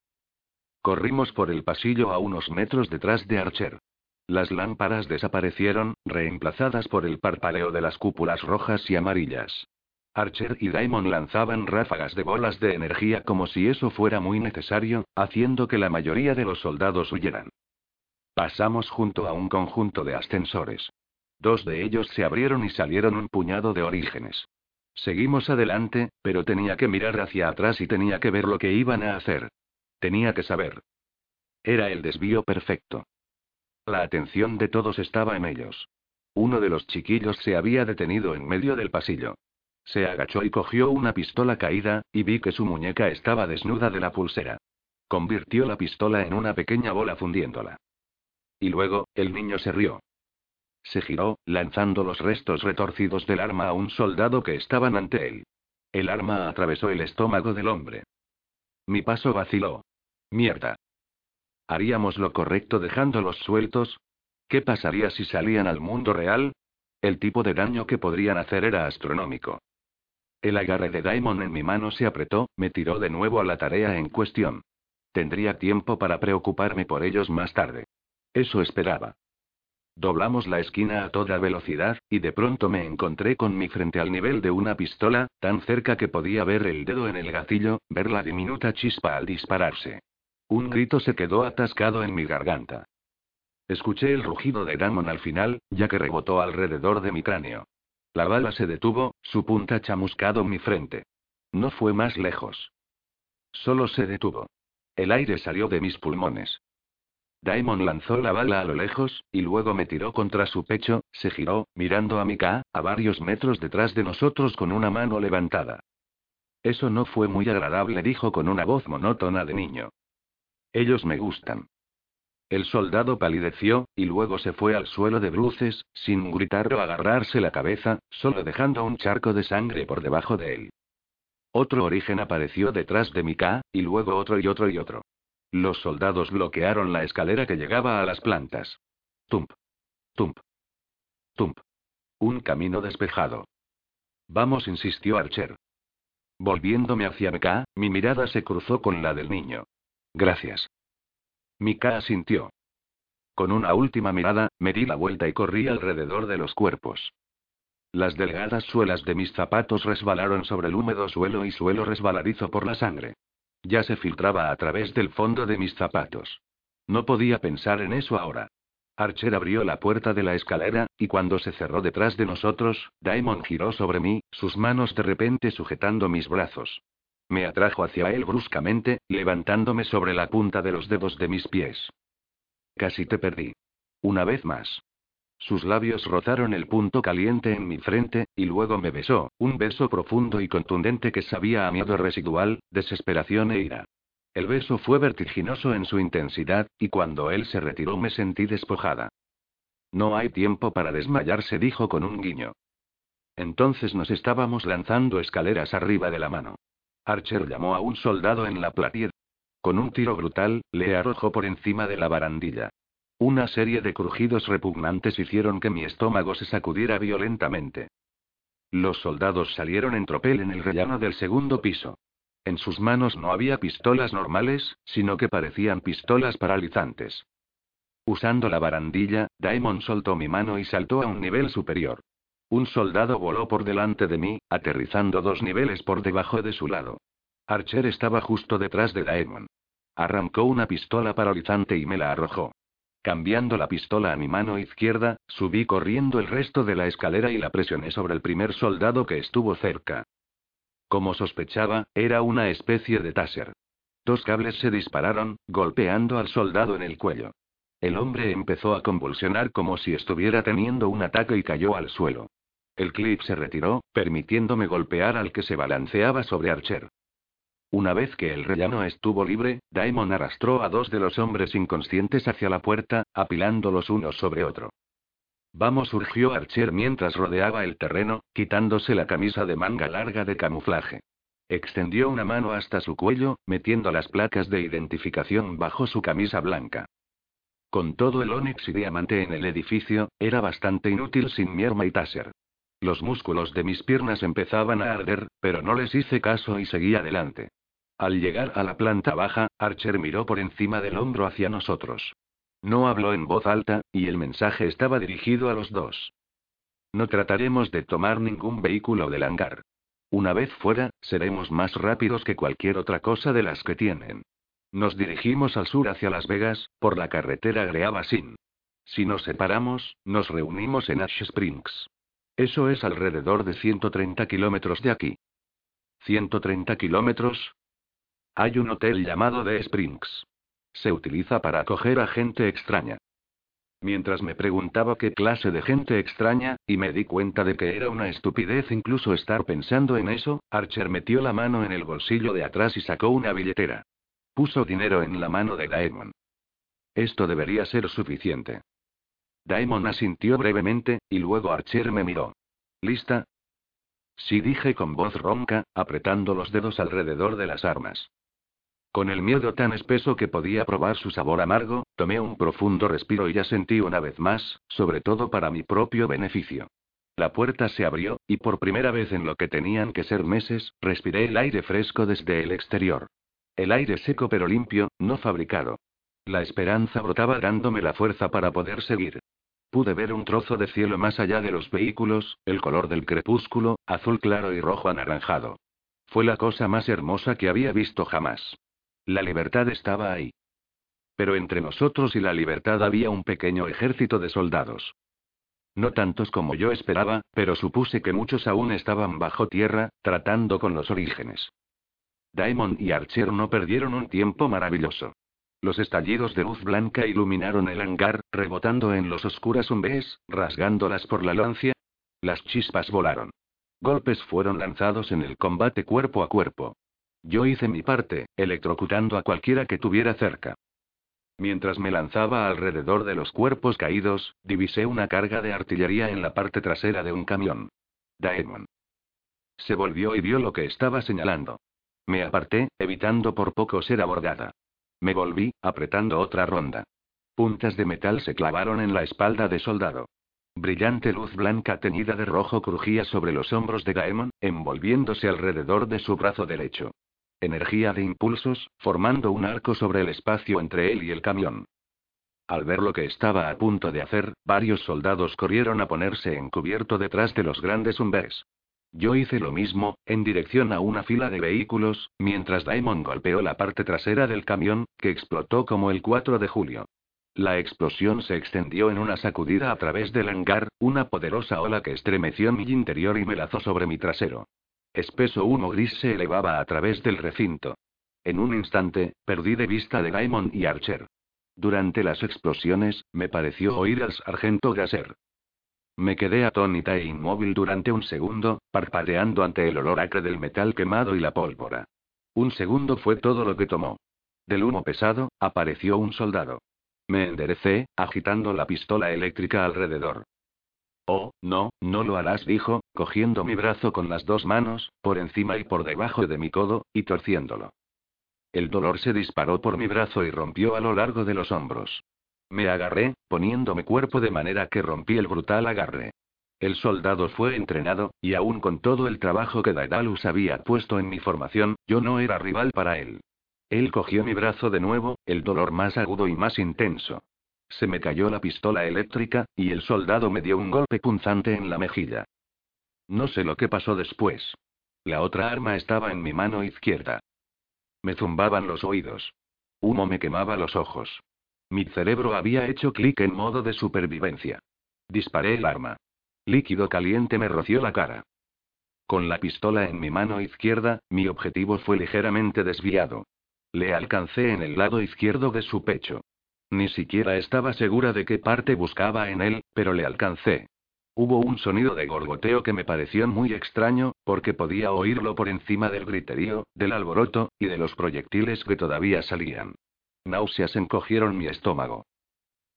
Corrimos por el pasillo a unos metros detrás de Archer. Las lámparas desaparecieron, reemplazadas por el parpadeo de las cúpulas rojas y amarillas. Archer y Diamond lanzaban ráfagas de bolas de energía como si eso fuera muy necesario, haciendo que la mayoría de los soldados huyeran. Pasamos junto a un conjunto de ascensores. Dos de ellos se abrieron y salieron un puñado de orígenes. Seguimos adelante, pero tenía que mirar hacia atrás y tenía que ver lo que iban a hacer. Tenía que saber. Era el desvío perfecto. La atención de todos estaba en ellos. Uno de los chiquillos se había detenido en medio del pasillo. Se agachó y cogió una pistola caída, y vi que su muñeca estaba desnuda de la pulsera. Convirtió la pistola en una pequeña bola fundiéndola. Y luego, el niño se rió. Se giró, lanzando los restos retorcidos del arma a un soldado que estaban ante él. El arma atravesó el estómago del hombre. Mi paso vaciló. Mierda. ¿Haríamos lo correcto dejándolos sueltos? ¿Qué pasaría si salían al mundo real? El tipo de daño que podrían hacer era astronómico. El agarre de Daimon en mi mano se apretó, me tiró de nuevo a la tarea en cuestión. Tendría tiempo para preocuparme por ellos más tarde. Eso esperaba. Doblamos la esquina a toda velocidad, y de pronto me encontré con mi frente al nivel de una pistola, tan cerca que podía ver el dedo en el gatillo, ver la diminuta chispa al dispararse. Un grito se quedó atascado en mi garganta. Escuché el rugido de Damon al final, ya que rebotó alrededor de mi cráneo. La bala se detuvo, su punta chamuscado mi frente. No fue más lejos. Solo se detuvo. El aire salió de mis pulmones. Daemon lanzó la bala a lo lejos, y luego me tiró contra su pecho, se giró, mirando a Mika, a varios metros detrás de nosotros con una mano levantada. Eso no fue muy agradable, dijo con una voz monótona de niño. Ellos me gustan. El soldado palideció, y luego se fue al suelo de bruces, sin gritar o agarrarse la cabeza, solo dejando un charco de sangre por debajo de él. Otro origen apareció detrás de Mika, y luego otro y otro y otro. Los soldados bloquearon la escalera que llegaba a las plantas. Tump. Tump. Tump. Un camino despejado. Vamos, insistió Archer. Volviéndome hacia Mika, mi mirada se cruzó con la del niño. Gracias. Mika asintió. Con una última mirada, me di la vuelta y corrí alrededor de los cuerpos. Las delgadas suelas de mis zapatos resbalaron sobre el húmedo suelo y suelo resbaladizo por la sangre. Ya se filtraba a través del fondo de mis zapatos. No podía pensar en eso ahora. Archer abrió la puerta de la escalera, y cuando se cerró detrás de nosotros, Daemon giró sobre mí, sus manos de repente sujetando mis brazos. Me atrajo hacia él bruscamente, levantándome sobre la punta de los dedos de mis pies. Casi te perdí. Una vez más. Sus labios rozaron el punto caliente en mi frente, y luego me besó, un beso profundo y contundente que sabía a miedo residual, desesperación e ira. El beso fue vertiginoso en su intensidad, y cuando él se retiró me sentí despojada. No hay tiempo para desmayarse, dijo con un guiño. Entonces nos estábamos lanzando escaleras arriba de la mano. Archer llamó a un soldado en la platier. Con un tiro brutal, le arrojó por encima de la barandilla. Una serie de crujidos repugnantes hicieron que mi estómago se sacudiera violentamente. Los soldados salieron en tropel en el rellano del segundo piso. En sus manos no había pistolas normales, sino que parecían pistolas paralizantes. Usando la barandilla, Daemon soltó mi mano y saltó a un nivel superior. Un soldado voló por delante de mí, aterrizando dos niveles por debajo de su lado. Archer estaba justo detrás de Daemon. Arrancó una pistola paralizante y me la arrojó. Cambiando la pistola a mi mano izquierda, subí corriendo el resto de la escalera y la presioné sobre el primer soldado que estuvo cerca. Como sospechaba, era una especie de taser. Dos cables se dispararon, golpeando al soldado en el cuello. El hombre empezó a convulsionar como si estuviera teniendo un ataque y cayó al suelo. El clip se retiró, permitiéndome golpear al que se balanceaba sobre Archer. Una vez que el rellano estuvo libre, Daemon arrastró a dos de los hombres inconscientes hacia la puerta, apilándolos unos sobre otro. Vamos, surgió Archer mientras rodeaba el terreno, quitándose la camisa de manga larga de camuflaje. Extendió una mano hasta su cuello, metiendo las placas de identificación bajo su camisa blanca. Con todo el onix y diamante en el edificio, era bastante inútil sin mi arma y taser. Los músculos de mis piernas empezaban a arder, pero no les hice caso y seguí adelante. Al llegar a la planta baja, Archer miró por encima del hombro hacia nosotros. No habló en voz alta, y el mensaje estaba dirigido a los dos. No trataremos de tomar ningún vehículo del hangar. Una vez fuera, seremos más rápidos que cualquier otra cosa de las que tienen. Nos dirigimos al sur hacia Las Vegas, por la carretera Greabasin. Si nos separamos, nos reunimos en Ash Springs. Eso es alrededor de 130 kilómetros de aquí. ¿130 kilómetros? Hay un hotel llamado The Springs. Se utiliza para acoger a gente extraña. Mientras me preguntaba qué clase de gente extraña, y me di cuenta de que era una estupidez incluso estar pensando en eso, Archer metió la mano en el bolsillo de atrás y sacó una billetera. Puso dinero en la mano de Daemon. Esto debería ser suficiente. Daemon asintió brevemente, y luego Archer me miró. ¿Lista? Sí dije con voz ronca, apretando los dedos alrededor de las armas. Con el miedo tan espeso que podía probar su sabor amargo, tomé un profundo respiro y ya sentí una vez más, sobre todo para mi propio beneficio. La puerta se abrió, y por primera vez en lo que tenían que ser meses, respiré el aire fresco desde el exterior. El aire seco pero limpio, no fabricado. La esperanza brotaba dándome la fuerza para poder seguir. Pude ver un trozo de cielo más allá de los vehículos, el color del crepúsculo, azul claro y rojo anaranjado. Fue la cosa más hermosa que había visto jamás. La libertad estaba ahí. Pero entre nosotros y la libertad había un pequeño ejército de soldados. No tantos como yo esperaba, pero supuse que muchos aún estaban bajo tierra, tratando con los orígenes. Daemon y Archer no perdieron un tiempo maravilloso. Los estallidos de luz blanca iluminaron el hangar, rebotando en los oscuras umbes, rasgándolas por la lancia. Las chispas volaron. Golpes fueron lanzados en el combate cuerpo a cuerpo. Yo hice mi parte, electrocutando a cualquiera que tuviera cerca. Mientras me lanzaba alrededor de los cuerpos caídos, divisé una carga de artillería en la parte trasera de un camión. Daemon. Se volvió y vio lo que estaba señalando. Me aparté, evitando por poco ser abordada. Me volví, apretando otra ronda. Puntas de metal se clavaron en la espalda de soldado. Brillante luz blanca teñida de rojo crujía sobre los hombros de Daemon, envolviéndose alrededor de su brazo derecho. Energía de impulsos, formando un arco sobre el espacio entre él y el camión. Al ver lo que estaba a punto de hacer, varios soldados corrieron a ponerse en cubierto detrás de los grandes umbes. Yo hice lo mismo, en dirección a una fila de vehículos, mientras Daemon golpeó la parte trasera del camión, que explotó como el 4 de julio. La explosión se extendió en una sacudida a través del hangar, una poderosa ola que estremeció mi interior y me lazó sobre mi trasero. Espeso humo gris se elevaba a través del recinto. En un instante, perdí de vista de Gaimon y Archer. Durante las explosiones, me pareció oír al sargento Gasser. Me quedé atónita e inmóvil durante un segundo, parpadeando ante el olor acre del metal quemado y la pólvora. Un segundo fue todo lo que tomó. Del humo pesado, apareció un soldado. Me enderecé, agitando la pistola eléctrica alrededor. Oh, no, no lo harás, dijo, cogiendo mi brazo con las dos manos, por encima y por debajo de mi codo, y torciéndolo. El dolor se disparó por mi brazo y rompió a lo largo de los hombros. Me agarré, poniéndome cuerpo de manera que rompí el brutal agarre. El soldado fue entrenado, y aún con todo el trabajo que Daedalus había puesto en mi formación, yo no era rival para él. Él cogió mi brazo de nuevo, el dolor más agudo y más intenso. Se me cayó la pistola eléctrica, y el soldado me dio un golpe punzante en la mejilla. No sé lo que pasó después. La otra arma estaba en mi mano izquierda. Me zumbaban los oídos. Humo me quemaba los ojos. Mi cerebro había hecho clic en modo de supervivencia. Disparé el arma. Líquido caliente me roció la cara. Con la pistola en mi mano izquierda, mi objetivo fue ligeramente desviado. Le alcancé en el lado izquierdo de su pecho. Ni siquiera estaba segura de qué parte buscaba en él, pero le alcancé. Hubo un sonido de gorgoteo que me pareció muy extraño, porque podía oírlo por encima del griterío, del alboroto, y de los proyectiles que todavía salían. Náuseas encogieron mi estómago.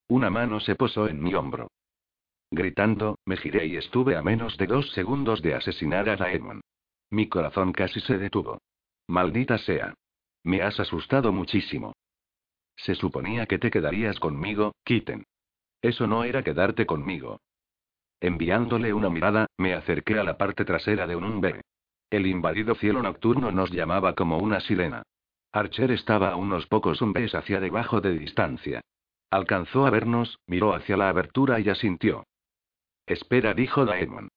Una mano se posó en mi hombro. Gritando, me giré y estuve a menos de dos segundos de asesinar a Daemon. Mi corazón casi se detuvo. Maldita sea. Me has asustado muchísimo. Se suponía que te quedarías conmigo, Kitten. Eso no era quedarte conmigo. Enviándole una mirada, me acerqué a la parte trasera de un umbe. El invadido cielo nocturno nos llamaba como una sirena. Archer estaba a unos pocos umbes hacia debajo de distancia. Alcanzó a vernos, miró hacia la abertura y asintió. Espera, dijo Daemon.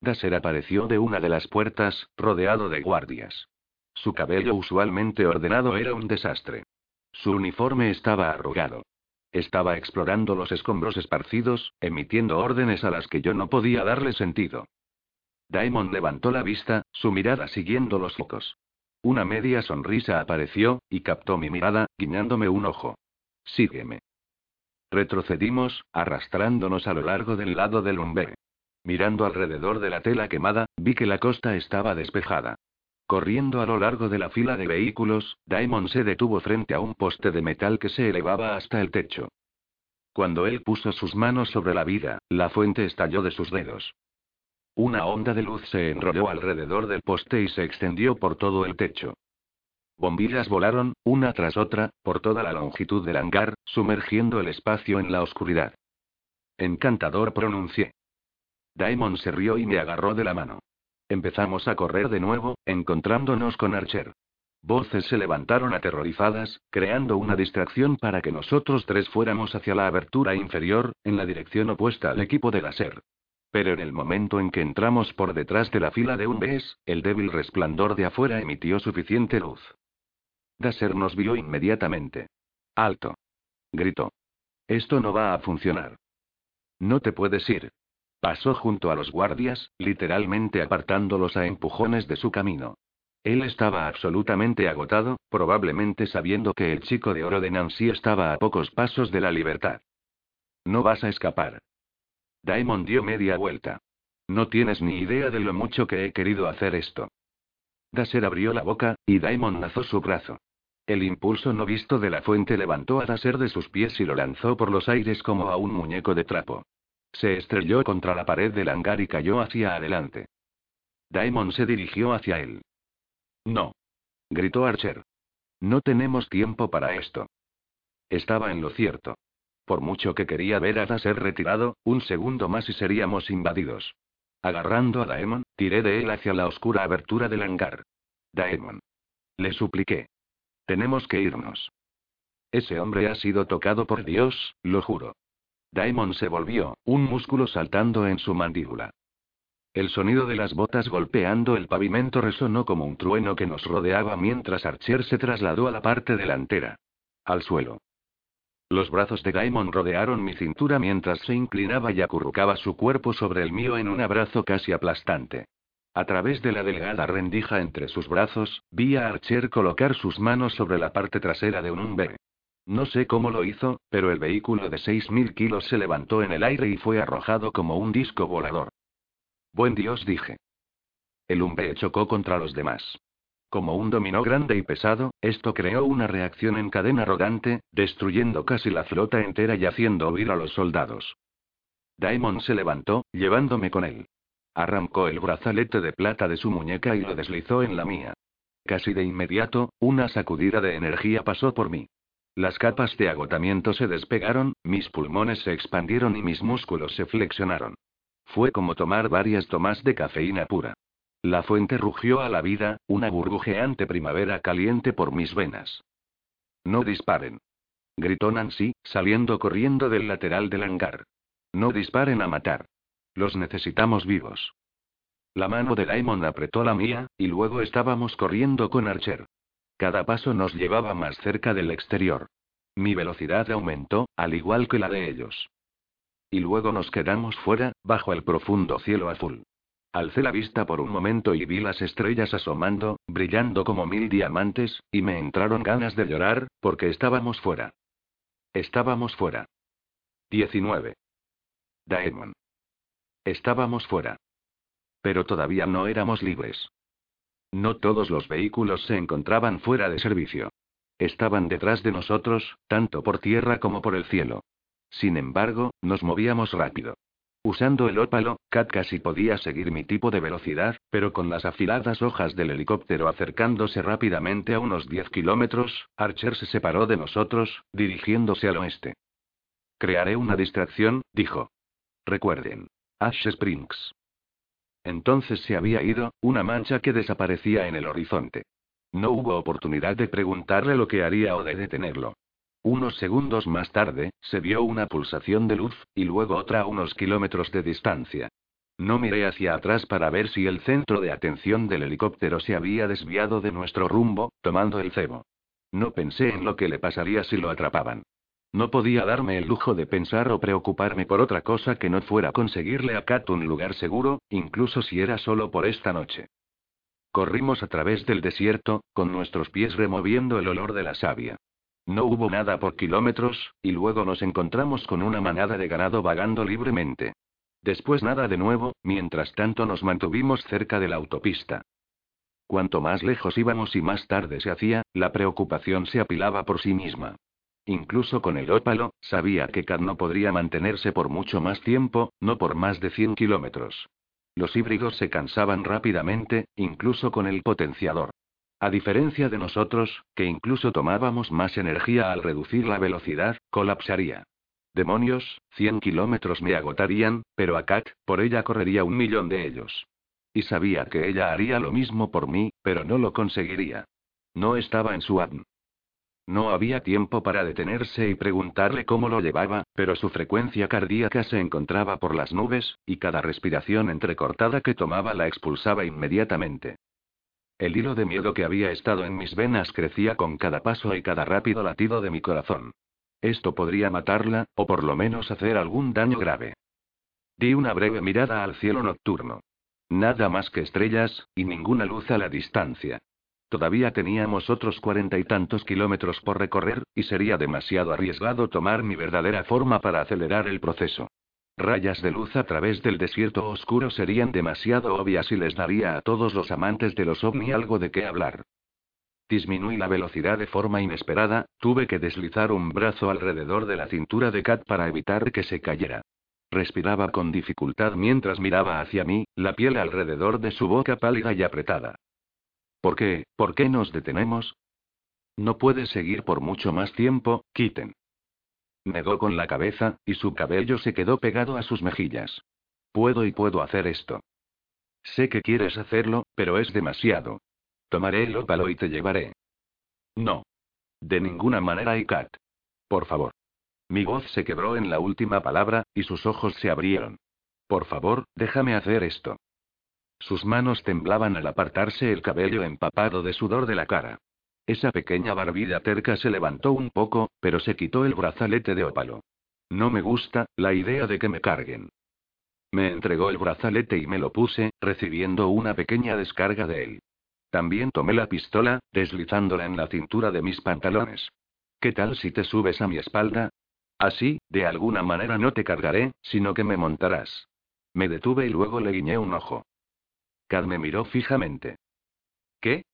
Daser apareció de una de las puertas, rodeado de guardias. Su cabello usualmente ordenado era un desastre. Su uniforme estaba arrugado. Estaba explorando los escombros esparcidos, emitiendo órdenes a las que yo no podía darle sentido. Daimon levantó la vista, su mirada siguiendo los focos. Una media sonrisa apareció, y captó mi mirada, guiñándome un ojo. Sígueme. Retrocedimos, arrastrándonos a lo largo del lado del Umbe. Mirando alrededor de la tela quemada, vi que la costa estaba despejada. Corriendo a lo largo de la fila de vehículos, Daemon se detuvo frente a un poste de metal que se elevaba hasta el techo. Cuando él puso sus manos sobre la vida, la fuente estalló de sus dedos. Una onda de luz se enrolló alrededor del poste y se extendió por todo el techo. Bombillas volaron, una tras otra, por toda la longitud del hangar, sumergiendo el espacio en la oscuridad. Encantador pronuncié. Daemon se rió y me agarró de la mano. Empezamos a correr de nuevo, encontrándonos con Archer. Voces se levantaron aterrorizadas, creando una distracción para que nosotros tres fuéramos hacia la abertura inferior, en la dirección opuesta al equipo de láser. Pero en el momento en que entramos por detrás de la fila de un BES, el débil resplandor de afuera emitió suficiente luz. Daser nos vio inmediatamente. Alto. Gritó. Esto no va a funcionar. No te puedes ir. Pasó junto a los guardias, literalmente apartándolos a empujones de su camino. Él estaba absolutamente agotado, probablemente sabiendo que el chico de oro de Nancy estaba a pocos pasos de la libertad. No vas a escapar. Daimon dio media vuelta. No tienes ni idea de lo mucho que he querido hacer esto. Daser abrió la boca, y Daimon lanzó su brazo. El impulso no visto de la fuente levantó a Daser de sus pies y lo lanzó por los aires como a un muñeco de trapo. Se estrelló contra la pared del hangar y cayó hacia adelante. Daimon se dirigió hacia él. No. Gritó Archer. No tenemos tiempo para esto. Estaba en lo cierto. Por mucho que quería ver a Daser retirado, un segundo más y seríamos invadidos. Agarrando a Daemon, tiré de él hacia la oscura abertura del hangar. Daemon. Le supliqué. Tenemos que irnos. Ese hombre ha sido tocado por Dios, lo juro. Daemon se volvió, un músculo saltando en su mandíbula. El sonido de las botas golpeando el pavimento resonó como un trueno que nos rodeaba mientras Archer se trasladó a la parte delantera. Al suelo. Los brazos de Daimon rodearon mi cintura mientras se inclinaba y acurrucaba su cuerpo sobre el mío en un abrazo casi aplastante. A través de la delgada rendija entre sus brazos, vi a Archer colocar sus manos sobre la parte trasera de un Umbe. No sé cómo lo hizo, pero el vehículo de 6.000 kilos se levantó en el aire y fue arrojado como un disco volador. Buen Dios, dije. El Umbe chocó contra los demás. Como un dominó grande y pesado, esto creó una reacción en cadena arrogante, destruyendo casi la flota entera y haciendo huir a los soldados. Daimon se levantó, llevándome con él. Arrancó el brazalete de plata de su muñeca y lo deslizó en la mía. Casi de inmediato, una sacudida de energía pasó por mí. Las capas de agotamiento se despegaron, mis pulmones se expandieron y mis músculos se flexionaron. Fue como tomar varias tomas de cafeína pura. La fuente rugió a la vida, una burbujeante primavera caliente por mis venas. No disparen. Gritó Nancy, saliendo corriendo del lateral del hangar. No disparen a matar. Los necesitamos vivos. La mano de Diamond apretó la mía, y luego estábamos corriendo con Archer. Cada paso nos llevaba más cerca del exterior. Mi velocidad aumentó, al igual que la de ellos. Y luego nos quedamos fuera, bajo el profundo cielo azul. Alcé la vista por un momento y vi las estrellas asomando, brillando como mil diamantes, y me entraron ganas de llorar, porque estábamos fuera. Estábamos fuera. 19. Daemon. Estábamos fuera. Pero todavía no éramos libres. No todos los vehículos se encontraban fuera de servicio. Estaban detrás de nosotros, tanto por tierra como por el cielo. Sin embargo, nos movíamos rápido. Usando el ópalo, Kat casi podía seguir mi tipo de velocidad, pero con las afiladas hojas del helicóptero acercándose rápidamente a unos 10 kilómetros, Archer se separó de nosotros, dirigiéndose al oeste. Crearé una distracción, dijo. Recuerden. Ash Springs. Entonces se había ido, una mancha que desaparecía en el horizonte. No hubo oportunidad de preguntarle lo que haría o de detenerlo. Unos segundos más tarde, se vio una pulsación de luz, y luego otra a unos kilómetros de distancia. No miré hacia atrás para ver si el centro de atención del helicóptero se había desviado de nuestro rumbo, tomando el cebo. No pensé en lo que le pasaría si lo atrapaban. No podía darme el lujo de pensar o preocuparme por otra cosa que no fuera conseguirle a Kat un lugar seguro, incluso si era solo por esta noche. Corrimos a través del desierto, con nuestros pies removiendo el olor de la savia. No hubo nada por kilómetros, y luego nos encontramos con una manada de ganado vagando libremente. Después nada de nuevo, mientras tanto nos mantuvimos cerca de la autopista. Cuanto más lejos íbamos y más tarde se hacía, la preocupación se apilaba por sí misma. Incluso con el ópalo, sabía que Kat no podría mantenerse por mucho más tiempo, no por más de 100 kilómetros. Los híbridos se cansaban rápidamente, incluso con el potenciador. A diferencia de nosotros, que incluso tomábamos más energía al reducir la velocidad, colapsaría. Demonios, 100 kilómetros me agotarían, pero a Kat, por ella correría un millón de ellos. Y sabía que ella haría lo mismo por mí, pero no lo conseguiría. No estaba en su ADN. No había tiempo para detenerse y preguntarle cómo lo llevaba, pero su frecuencia cardíaca se encontraba por las nubes, y cada respiración entrecortada que tomaba la expulsaba inmediatamente. El hilo de miedo que había estado en mis venas crecía con cada paso y cada rápido latido de mi corazón. Esto podría matarla, o por lo menos hacer algún daño grave. Di una breve mirada al cielo nocturno. Nada más que estrellas, y ninguna luz a la distancia. Todavía teníamos otros cuarenta y tantos kilómetros por recorrer, y sería demasiado arriesgado tomar mi verdadera forma para acelerar el proceso. Rayas de luz a través del desierto oscuro serían demasiado obvias y les daría a todos los amantes de los ovni algo de qué hablar. Disminuí la velocidad de forma inesperada, tuve que deslizar un brazo alrededor de la cintura de Kat para evitar que se cayera. Respiraba con dificultad mientras miraba hacia mí, la piel alrededor de su boca pálida y apretada. ¿Por qué? ¿Por qué nos detenemos? No puede seguir por mucho más tiempo, Kitten. Negó con la cabeza, y su cabello se quedó pegado a sus mejillas. Puedo y puedo hacer esto. Sé que quieres hacerlo, pero es demasiado. Tomaré el ópalo y te llevaré. No. De ninguna manera, Ikat. Por favor. Mi voz se quebró en la última palabra, y sus ojos se abrieron. Por favor, déjame hacer esto. Sus manos temblaban al apartarse el cabello empapado de sudor de la cara. Esa pequeña barbilla terca se levantó un poco, pero se quitó el brazalete de ópalo. No me gusta, la idea de que me carguen. Me entregó el brazalete y me lo puse, recibiendo una pequeña descarga de él. También tomé la pistola, deslizándola en la cintura de mis pantalones. ¿Qué tal si te subes a mi espalda? Así, de alguna manera no te cargaré, sino que me montarás. Me detuve y luego le guiñé un ojo. Cad me miró fijamente. ¿Qué?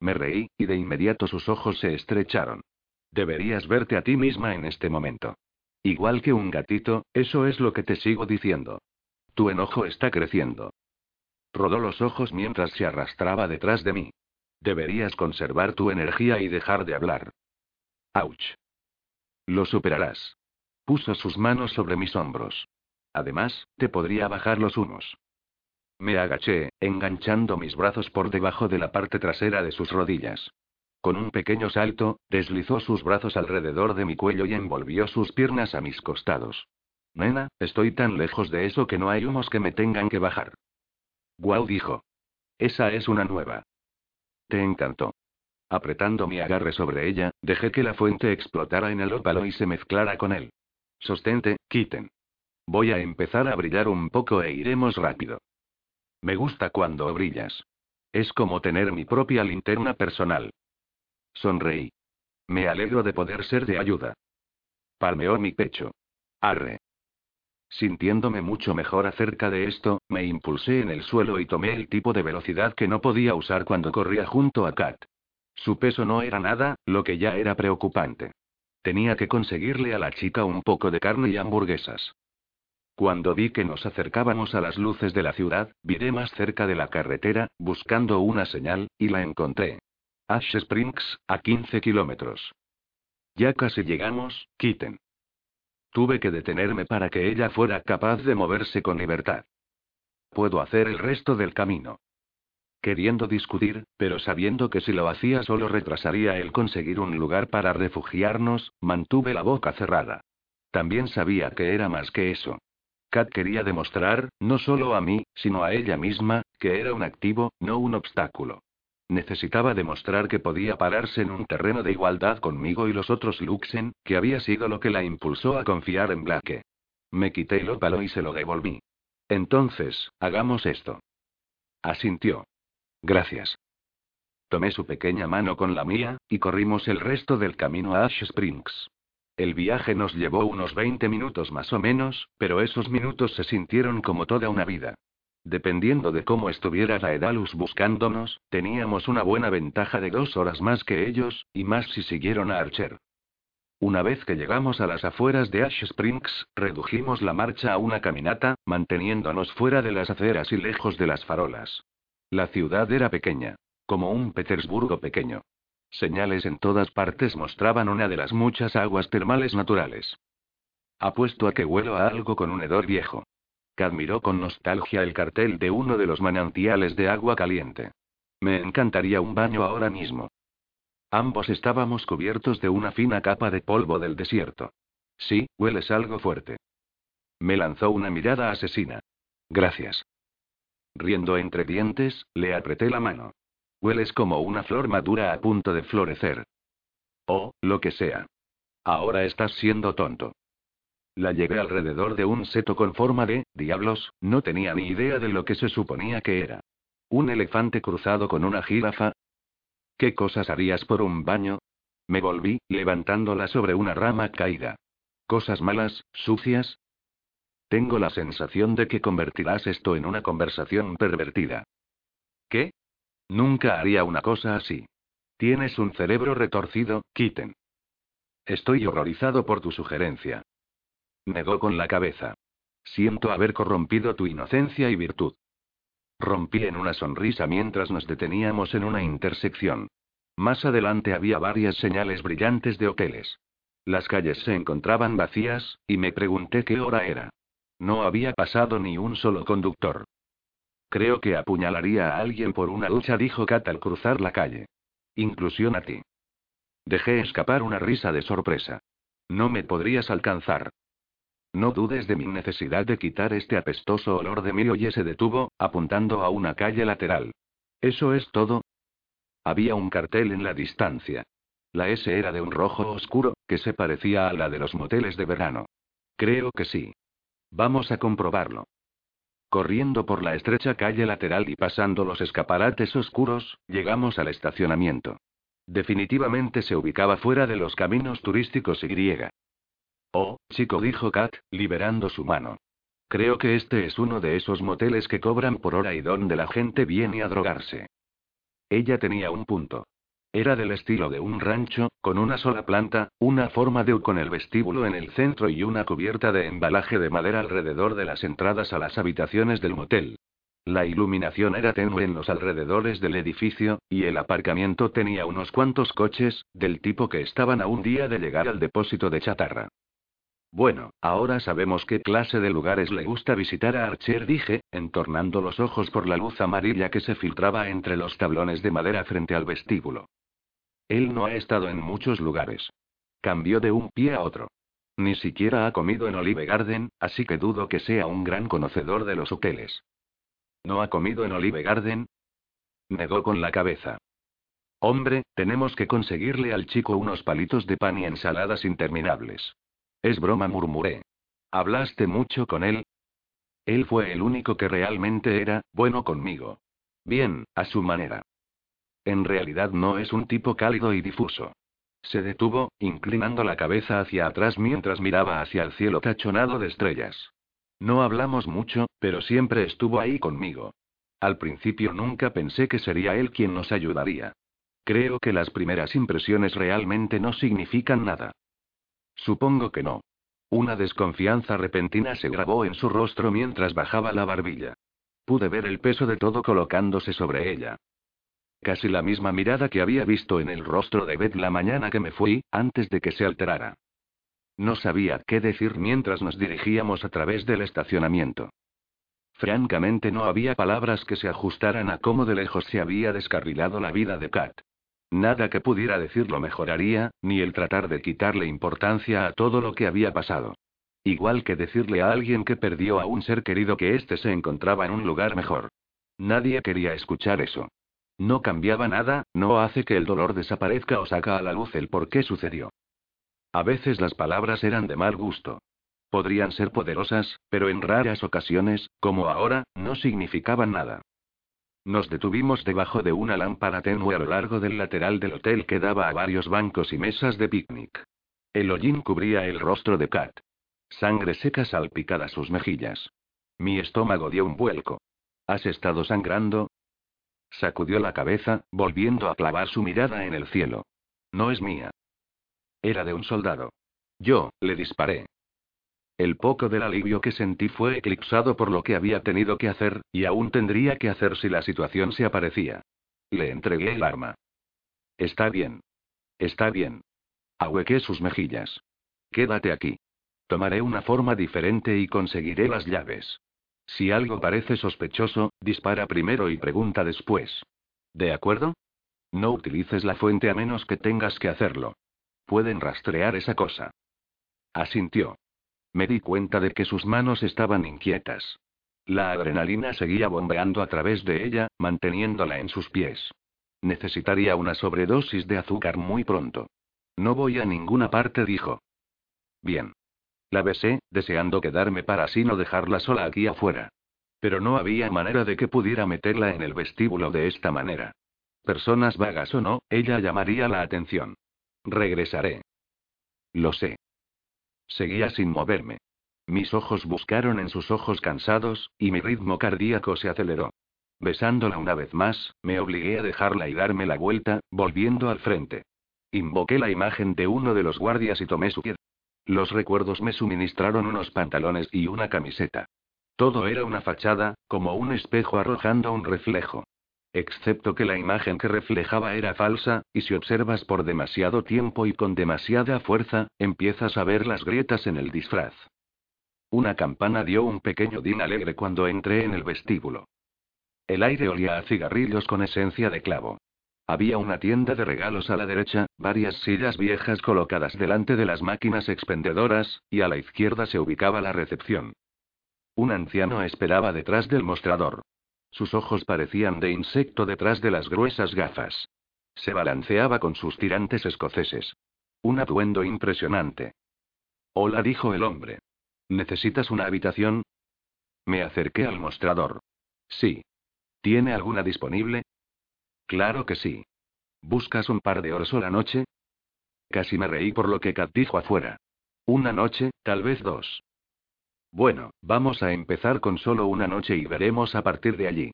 Me reí, y de inmediato sus ojos se estrecharon. Deberías verte a ti misma en este momento. Igual que un gatito, eso es lo que te sigo diciendo. Tu enojo está creciendo. Rodó los ojos mientras se arrastraba detrás de mí. Deberías conservar tu energía y dejar de hablar. ¡Auch! Lo superarás. Puso sus manos sobre mis hombros. Además, te podría bajar los humos. Me agaché, enganchando mis brazos por debajo de la parte trasera de sus rodillas. Con un pequeño salto, deslizó sus brazos alrededor de mi cuello y envolvió sus piernas a mis costados. Nena, estoy tan lejos de eso que no hay humos que me tengan que bajar. Guau dijo. Esa es una nueva. Te encantó. Apretando mi agarre sobre ella, dejé que la fuente explotara en el ópalo y se mezclara con él. Sostente, quiten. Voy a empezar a brillar un poco e iremos rápido. Me gusta cuando brillas. Es como tener mi propia linterna personal. Sonreí. Me alegro de poder ser de ayuda. Palmeó mi pecho. Arre. Sintiéndome mucho mejor acerca de esto, me impulsé en el suelo y tomé el tipo de velocidad que no podía usar cuando corría junto a Kat. Su peso no era nada, lo que ya era preocupante. Tenía que conseguirle a la chica un poco de carne y hamburguesas. Cuando vi que nos acercábamos a las luces de la ciudad, viré más cerca de la carretera, buscando una señal, y la encontré. Ash Springs, a 15 kilómetros. Ya casi llegamos, Kitten. Tuve que detenerme para que ella fuera capaz de moverse con libertad. Puedo hacer el resto del camino. Queriendo discutir, pero sabiendo que si lo hacía solo retrasaría el conseguir un lugar para refugiarnos, mantuve la boca cerrada. También sabía que era más que eso. Kat quería demostrar, no solo a mí, sino a ella misma, que era un activo, no un obstáculo. Necesitaba demostrar que podía pararse en un terreno de igualdad conmigo y los otros Luxen, que había sido lo que la impulsó a confiar en Blake. Me quité el ópalo y se lo devolví. Entonces, hagamos esto. Asintió. Gracias. Tomé su pequeña mano con la mía, y corrimos el resto del camino a Ash Springs. El viaje nos llevó unos 20 minutos más o menos, pero esos minutos se sintieron como toda una vida. Dependiendo de cómo estuviera Daedalus buscándonos, teníamos una buena ventaja de dos horas más que ellos, y más si siguieron a Archer. Una vez que llegamos a las afueras de Ash Springs, redujimos la marcha a una caminata, manteniéndonos fuera de las aceras y lejos de las farolas. La ciudad era pequeña. Como un Petersburgo pequeño. Señales en todas partes mostraban una de las muchas aguas termales naturales. Apuesto a que huelo a algo con un hedor viejo. Que admiró con nostalgia el cartel de uno de los manantiales de agua caliente. Me encantaría un baño ahora mismo. Ambos estábamos cubiertos de una fina capa de polvo del desierto. Sí, hueles algo fuerte. Me lanzó una mirada asesina. Gracias. Riendo entre dientes, le apreté la mano. Hueles como una flor madura a punto de florecer. O, lo que sea. Ahora estás siendo tonto. La llevé alrededor de un seto con forma de, diablos, no tenía ni idea de lo que se suponía que era. ¿Un elefante cruzado con una jirafa? ¿Qué cosas harías por un baño? Me volví, levantándola sobre una rama caída. ¿Cosas malas, sucias? Tengo la sensación de que convertirás esto en una conversación pervertida. ¿Qué? Nunca haría una cosa así. Tienes un cerebro retorcido, Kitten. Estoy horrorizado por tu sugerencia. Negó con la cabeza. Siento haber corrompido tu inocencia y virtud. Rompí en una sonrisa mientras nos deteníamos en una intersección. Más adelante había varias señales brillantes de hoteles. Las calles se encontraban vacías, y me pregunté qué hora era. No había pasado ni un solo conductor. Creo que apuñalaría a alguien por una lucha, dijo Kat al cruzar la calle. Inclusión a ti. Dejé escapar una risa de sorpresa. No me podrías alcanzar. No dudes de mi necesidad de quitar este apestoso olor de mío y se detuvo, apuntando a una calle lateral. ¿Eso es todo? Había un cartel en la distancia. La S era de un rojo oscuro, que se parecía a la de los moteles de verano. Creo que sí. Vamos a comprobarlo. Corriendo por la estrecha calle lateral y pasando los escaparates oscuros, llegamos al estacionamiento. Definitivamente se ubicaba fuera de los caminos turísticos y griega. Oh, chico, dijo Kat, liberando su mano. Creo que este es uno de esos moteles que cobran por hora y donde la gente viene a drogarse. Ella tenía un punto. Era del estilo de un rancho, con una sola planta, una forma de U con el vestíbulo en el centro y una cubierta de embalaje de madera alrededor de las entradas a las habitaciones del motel. La iluminación era tenue en los alrededores del edificio, y el aparcamiento tenía unos cuantos coches, del tipo que estaban a un día de llegar al depósito de chatarra. Bueno, ahora sabemos qué clase de lugares le gusta visitar a Archer, dije, entornando los ojos por la luz amarilla que se filtraba entre los tablones de madera frente al vestíbulo. Él no ha estado en muchos lugares. Cambió de un pie a otro. Ni siquiera ha comido en Olive Garden, así que dudo que sea un gran conocedor de los hoteles. ¿No ha comido en Olive Garden? Negó con la cabeza. Hombre, tenemos que conseguirle al chico unos palitos de pan y ensaladas interminables. Es broma, murmuré. ¿Hablaste mucho con él? Él fue el único que realmente era, bueno conmigo. Bien, a su manera. En realidad no es un tipo cálido y difuso. Se detuvo, inclinando la cabeza hacia atrás mientras miraba hacia el cielo tachonado de estrellas. No hablamos mucho, pero siempre estuvo ahí conmigo. Al principio nunca pensé que sería él quien nos ayudaría. Creo que las primeras impresiones realmente no significan nada. Supongo que no. Una desconfianza repentina se grabó en su rostro mientras bajaba la barbilla. Pude ver el peso de todo colocándose sobre ella. Casi la misma mirada que había visto en el rostro de Beth la mañana que me fui, antes de que se alterara. No sabía qué decir mientras nos dirigíamos a través del estacionamiento. Francamente no había palabras que se ajustaran a cómo de lejos se había descarrilado la vida de Kat. Nada que pudiera decirlo mejoraría, ni el tratar de quitarle importancia a todo lo que había pasado. Igual que decirle a alguien que perdió a un ser querido que éste se encontraba en un lugar mejor. Nadie quería escuchar eso. No cambiaba nada, no hace que el dolor desaparezca o saca a la luz el por qué sucedió. A veces las palabras eran de mal gusto. Podrían ser poderosas, pero en raras ocasiones, como ahora, no significaban nada. Nos detuvimos debajo de una lámpara tenue a lo largo del lateral del hotel que daba a varios bancos y mesas de picnic. El hollín cubría el rostro de Kat. Sangre seca salpicada sus mejillas. Mi estómago dio un vuelco. ¿Has estado sangrando? Sacudió la cabeza, volviendo a clavar su mirada en el cielo. No es mía. Era de un soldado. Yo, le disparé. El poco del alivio que sentí fue eclipsado por lo que había tenido que hacer, y aún tendría que hacer si la situación se aparecía. Le entregué el arma. Está bien. Está bien. Ahuequé sus mejillas. Quédate aquí. Tomaré una forma diferente y conseguiré las llaves. Si algo parece sospechoso, dispara primero y pregunta después. ¿De acuerdo? No utilices la fuente a menos que tengas que hacerlo. Pueden rastrear esa cosa. Asintió. Me di cuenta de que sus manos estaban inquietas. La adrenalina seguía bombeando a través de ella, manteniéndola en sus pies. Necesitaría una sobredosis de azúcar muy pronto. No voy a ninguna parte, dijo. Bien. La besé, deseando quedarme para así no dejarla sola aquí afuera. Pero no había manera de que pudiera meterla en el vestíbulo de esta manera. Personas vagas o no, ella llamaría la atención. Regresaré. Lo sé. Seguía sin moverme. Mis ojos buscaron en sus ojos cansados, y mi ritmo cardíaco se aceleró. Besándola una vez más, me obligué a dejarla y darme la vuelta, volviendo al frente. Invoqué la imagen de uno de los guardias y tomé su pie. Los recuerdos me suministraron unos pantalones y una camiseta. Todo era una fachada, como un espejo arrojando un reflejo. Excepto que la imagen que reflejaba era falsa, y si observas por demasiado tiempo y con demasiada fuerza, empiezas a ver las grietas en el disfraz. Una campana dio un pequeño din alegre cuando entré en el vestíbulo. El aire olía a cigarrillos con esencia de clavo. Había una tienda de regalos a la derecha, varias sillas viejas colocadas delante de las máquinas expendedoras, y a la izquierda se ubicaba la recepción. Un anciano esperaba detrás del mostrador. Sus ojos parecían de insecto detrás de las gruesas gafas. Se balanceaba con sus tirantes escoceses. Un atuendo impresionante. Hola, dijo el hombre. ¿Necesitas una habitación? Me acerqué al mostrador. Sí. ¿Tiene alguna disponible? Claro que sí. ¿Buscas un par de horas o la noche? Casi me reí por lo que Kat dijo afuera. Una noche, tal vez dos. Bueno, vamos a empezar con solo una noche y veremos a partir de allí.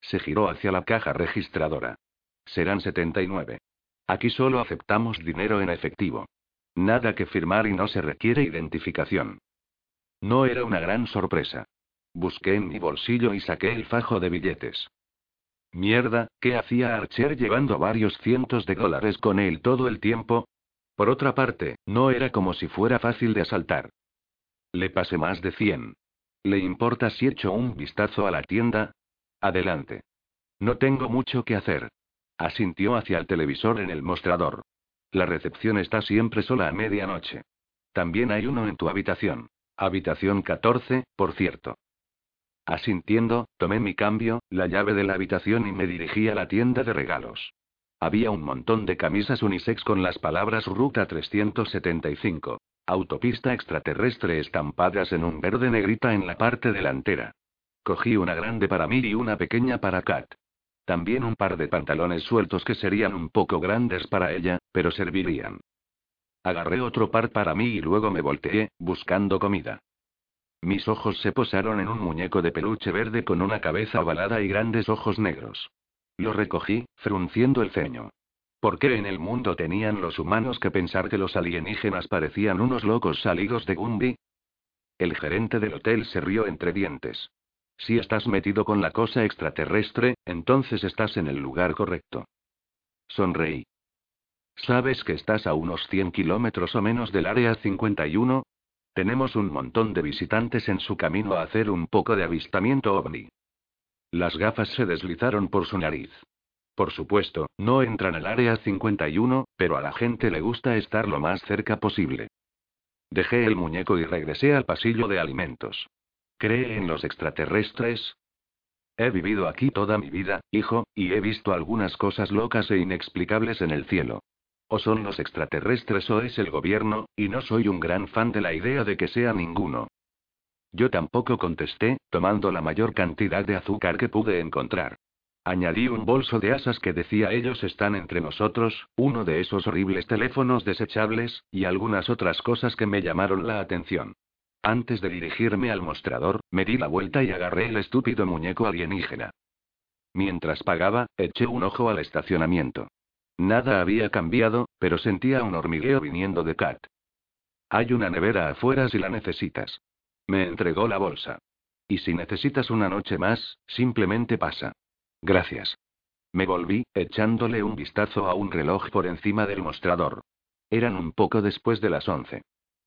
Se giró hacia la caja registradora. Serán 79. Aquí solo aceptamos dinero en efectivo. Nada que firmar y no se requiere identificación. No era una gran sorpresa. Busqué en mi bolsillo y saqué el fajo de billetes. Mierda, ¿qué hacía Archer llevando varios cientos de dólares con él todo el tiempo? Por otra parte, no era como si fuera fácil de asaltar. Le pasé más de 100. ¿Le importa si echo un vistazo a la tienda? Adelante. No tengo mucho que hacer. Asintió hacia el televisor en el mostrador. La recepción está siempre sola a medianoche. También hay uno en tu habitación. Habitación 14, por cierto. Asintiendo, tomé mi cambio, la llave de la habitación y me dirigí a la tienda de regalos. Había un montón de camisas unisex con las palabras Ruta 375. Autopista extraterrestre estampadas en un verde negrita en la parte delantera. Cogí una grande para mí y una pequeña para Kat. También un par de pantalones sueltos que serían un poco grandes para ella, pero servirían. Agarré otro par para mí y luego me volteé, buscando comida. Mis ojos se posaron en un muñeco de peluche verde con una cabeza ovalada y grandes ojos negros. Lo recogí, frunciendo el ceño. ¿Por qué en el mundo tenían los humanos que pensar que los alienígenas parecían unos locos salidos de Gumby? El gerente del hotel se rió entre dientes. Si estás metido con la cosa extraterrestre, entonces estás en el lugar correcto. Sonreí. ¿Sabes que estás a unos 100 kilómetros o menos del área 51? Tenemos un montón de visitantes en su camino a hacer un poco de avistamiento ovni. Las gafas se deslizaron por su nariz. Por supuesto, no entran al área 51, pero a la gente le gusta estar lo más cerca posible. Dejé el muñeco y regresé al pasillo de alimentos. ¿Cree en los extraterrestres? He vivido aquí toda mi vida, hijo, y he visto algunas cosas locas e inexplicables en el cielo. O son los extraterrestres o es el gobierno, y no soy un gran fan de la idea de que sea ninguno. Yo tampoco contesté, tomando la mayor cantidad de azúcar que pude encontrar. Añadí un bolso de asas que decía ellos están entre nosotros, uno de esos horribles teléfonos desechables, y algunas otras cosas que me llamaron la atención. Antes de dirigirme al mostrador, me di la vuelta y agarré el estúpido muñeco alienígena. Mientras pagaba, eché un ojo al estacionamiento. Nada había cambiado, pero sentía un hormigueo viniendo de Kat. Hay una nevera afuera si la necesitas. Me entregó la bolsa. Y si necesitas una noche más, simplemente pasa. Gracias. Me volví, echándole un vistazo a un reloj por encima del mostrador. Eran un poco después de las once.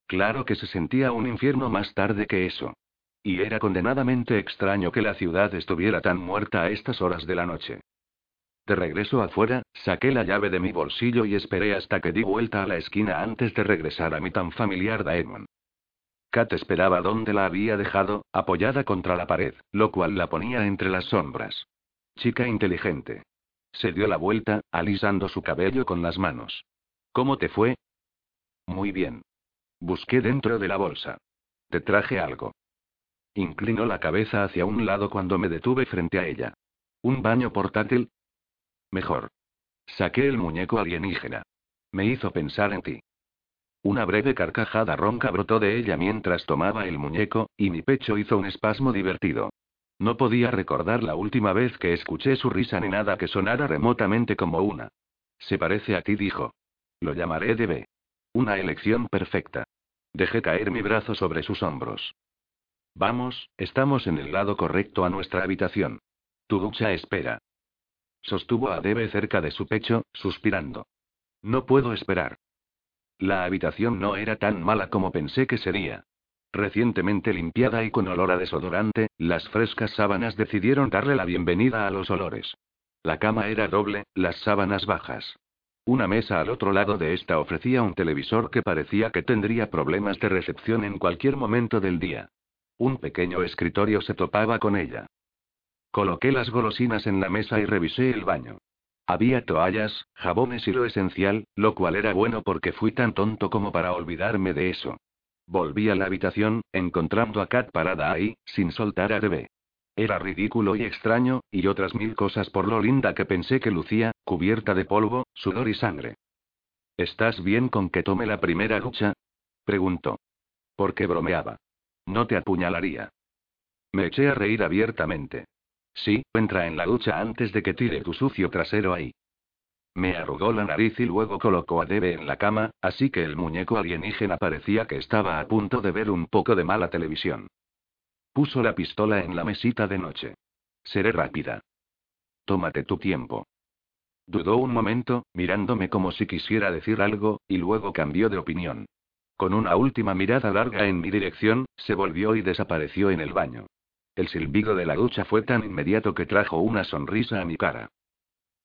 Claro que se sentía un infierno más tarde que eso. Y era condenadamente extraño que la ciudad estuviera tan muerta a estas horas de la noche. De regreso afuera, saqué la llave de mi bolsillo y esperé hasta que di vuelta a la esquina antes de regresar a mi tan familiar Daemon. Kat esperaba donde la había dejado, apoyada contra la pared, lo cual la ponía entre las sombras. Chica inteligente. Se dio la vuelta, alisando su cabello con las manos. ¿Cómo te fue? Muy bien. Busqué dentro de la bolsa. Te traje algo. Inclinó la cabeza hacia un lado cuando me detuve frente a ella. ¿Un baño portátil? Mejor. Saqué el muñeco alienígena. Me hizo pensar en ti. Una breve carcajada ronca brotó de ella mientras tomaba el muñeco, y mi pecho hizo un espasmo divertido. No podía recordar la última vez que escuché su risa ni nada que sonara remotamente como una. Se parece a ti, dijo. Lo llamaré Debe. Una elección perfecta. Dejé caer mi brazo sobre sus hombros. Vamos, estamos en el lado correcto a nuestra habitación. Tu ducha espera. Sostuvo a Debe cerca de su pecho, suspirando. No puedo esperar. La habitación no era tan mala como pensé que sería. Recientemente limpiada y con olor a desodorante, las frescas sábanas decidieron darle la bienvenida a los olores. La cama era doble, las sábanas bajas. Una mesa al otro lado de esta ofrecía un televisor que parecía que tendría problemas de recepción en cualquier momento del día. Un pequeño escritorio se topaba con ella. Coloqué las golosinas en la mesa y revisé el baño. Había toallas, jabones y lo esencial, lo cual era bueno porque fui tan tonto como para olvidarme de eso. Volví a la habitación, encontrando a Kat parada ahí, sin soltar a bebé. Era ridículo y extraño, y otras mil cosas por lo linda que pensé que lucía, cubierta de polvo, sudor y sangre. ¿Estás bien con que tome la primera ducha? preguntó. Porque bromeaba. No te apuñalaría. Me eché a reír abiertamente. Sí, entra en la ducha antes de que tire tu sucio trasero ahí. Me arrugó la nariz y luego colocó a Debe en la cama, así que el muñeco alienígena parecía que estaba a punto de ver un poco de mala televisión. Puso la pistola en la mesita de noche. Seré rápida. Tómate tu tiempo. Dudó un momento, mirándome como si quisiera decir algo, y luego cambió de opinión. Con una última mirada larga en mi dirección, se volvió y desapareció en el baño. El silbido de la ducha fue tan inmediato que trajo una sonrisa a mi cara.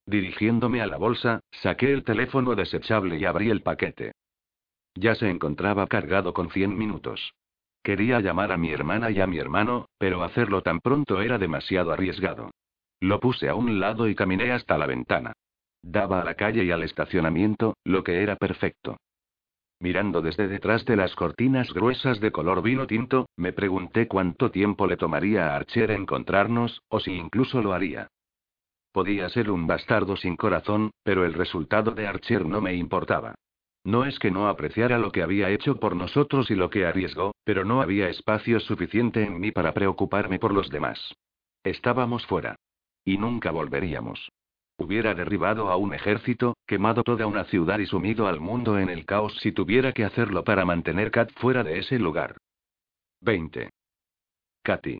Dirigiéndome a la bolsa, saqué el teléfono desechable y abrí el paquete. Ya se encontraba cargado con 100 minutos. Quería llamar a mi hermana y a mi hermano, pero hacerlo tan pronto era demasiado arriesgado. Lo puse a un lado y caminé hasta la ventana. Daba a la calle y al estacionamiento, lo que era perfecto. Mirando desde detrás de las cortinas gruesas de color vino tinto, me pregunté cuánto tiempo le tomaría a Archer encontrarnos, o si incluso lo haría. Podía ser un bastardo sin corazón, pero el resultado de Archer no me importaba. No es que no apreciara lo que había hecho por nosotros y lo que arriesgó, pero no había espacio suficiente en mí para preocuparme por los demás. Estábamos fuera. Y nunca volveríamos. Hubiera derribado a un ejército, quemado toda una ciudad y sumido al mundo en el caos si tuviera que hacerlo para mantener Kat fuera de ese lugar. 20. Katy.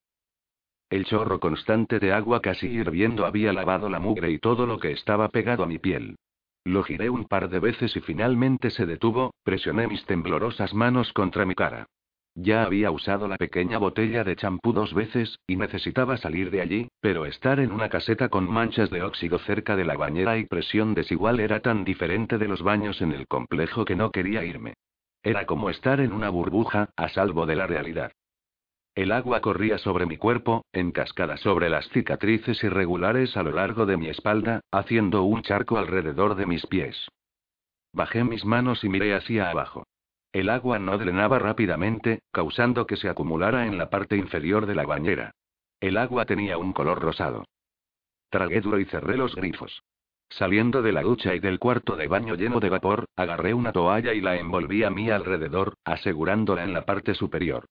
El chorro constante de agua casi hirviendo había lavado la mugre y todo lo que estaba pegado a mi piel. Lo giré un par de veces y finalmente se detuvo, presioné mis temblorosas manos contra mi cara. Ya había usado la pequeña botella de champú dos veces, y necesitaba salir de allí, pero estar en una caseta con manchas de óxido cerca de la bañera y presión desigual era tan diferente de los baños en el complejo que no quería irme. Era como estar en una burbuja, a salvo de la realidad. El agua corría sobre mi cuerpo, en cascada sobre las cicatrices irregulares a lo largo de mi espalda, haciendo un charco alrededor de mis pies. Bajé mis manos y miré hacia abajo. El agua no drenaba rápidamente, causando que se acumulara en la parte inferior de la bañera. El agua tenía un color rosado. Tragué duro y cerré los grifos. Saliendo de la ducha y del cuarto de baño lleno de vapor, agarré una toalla y la envolví a mi alrededor, asegurándola en la parte superior.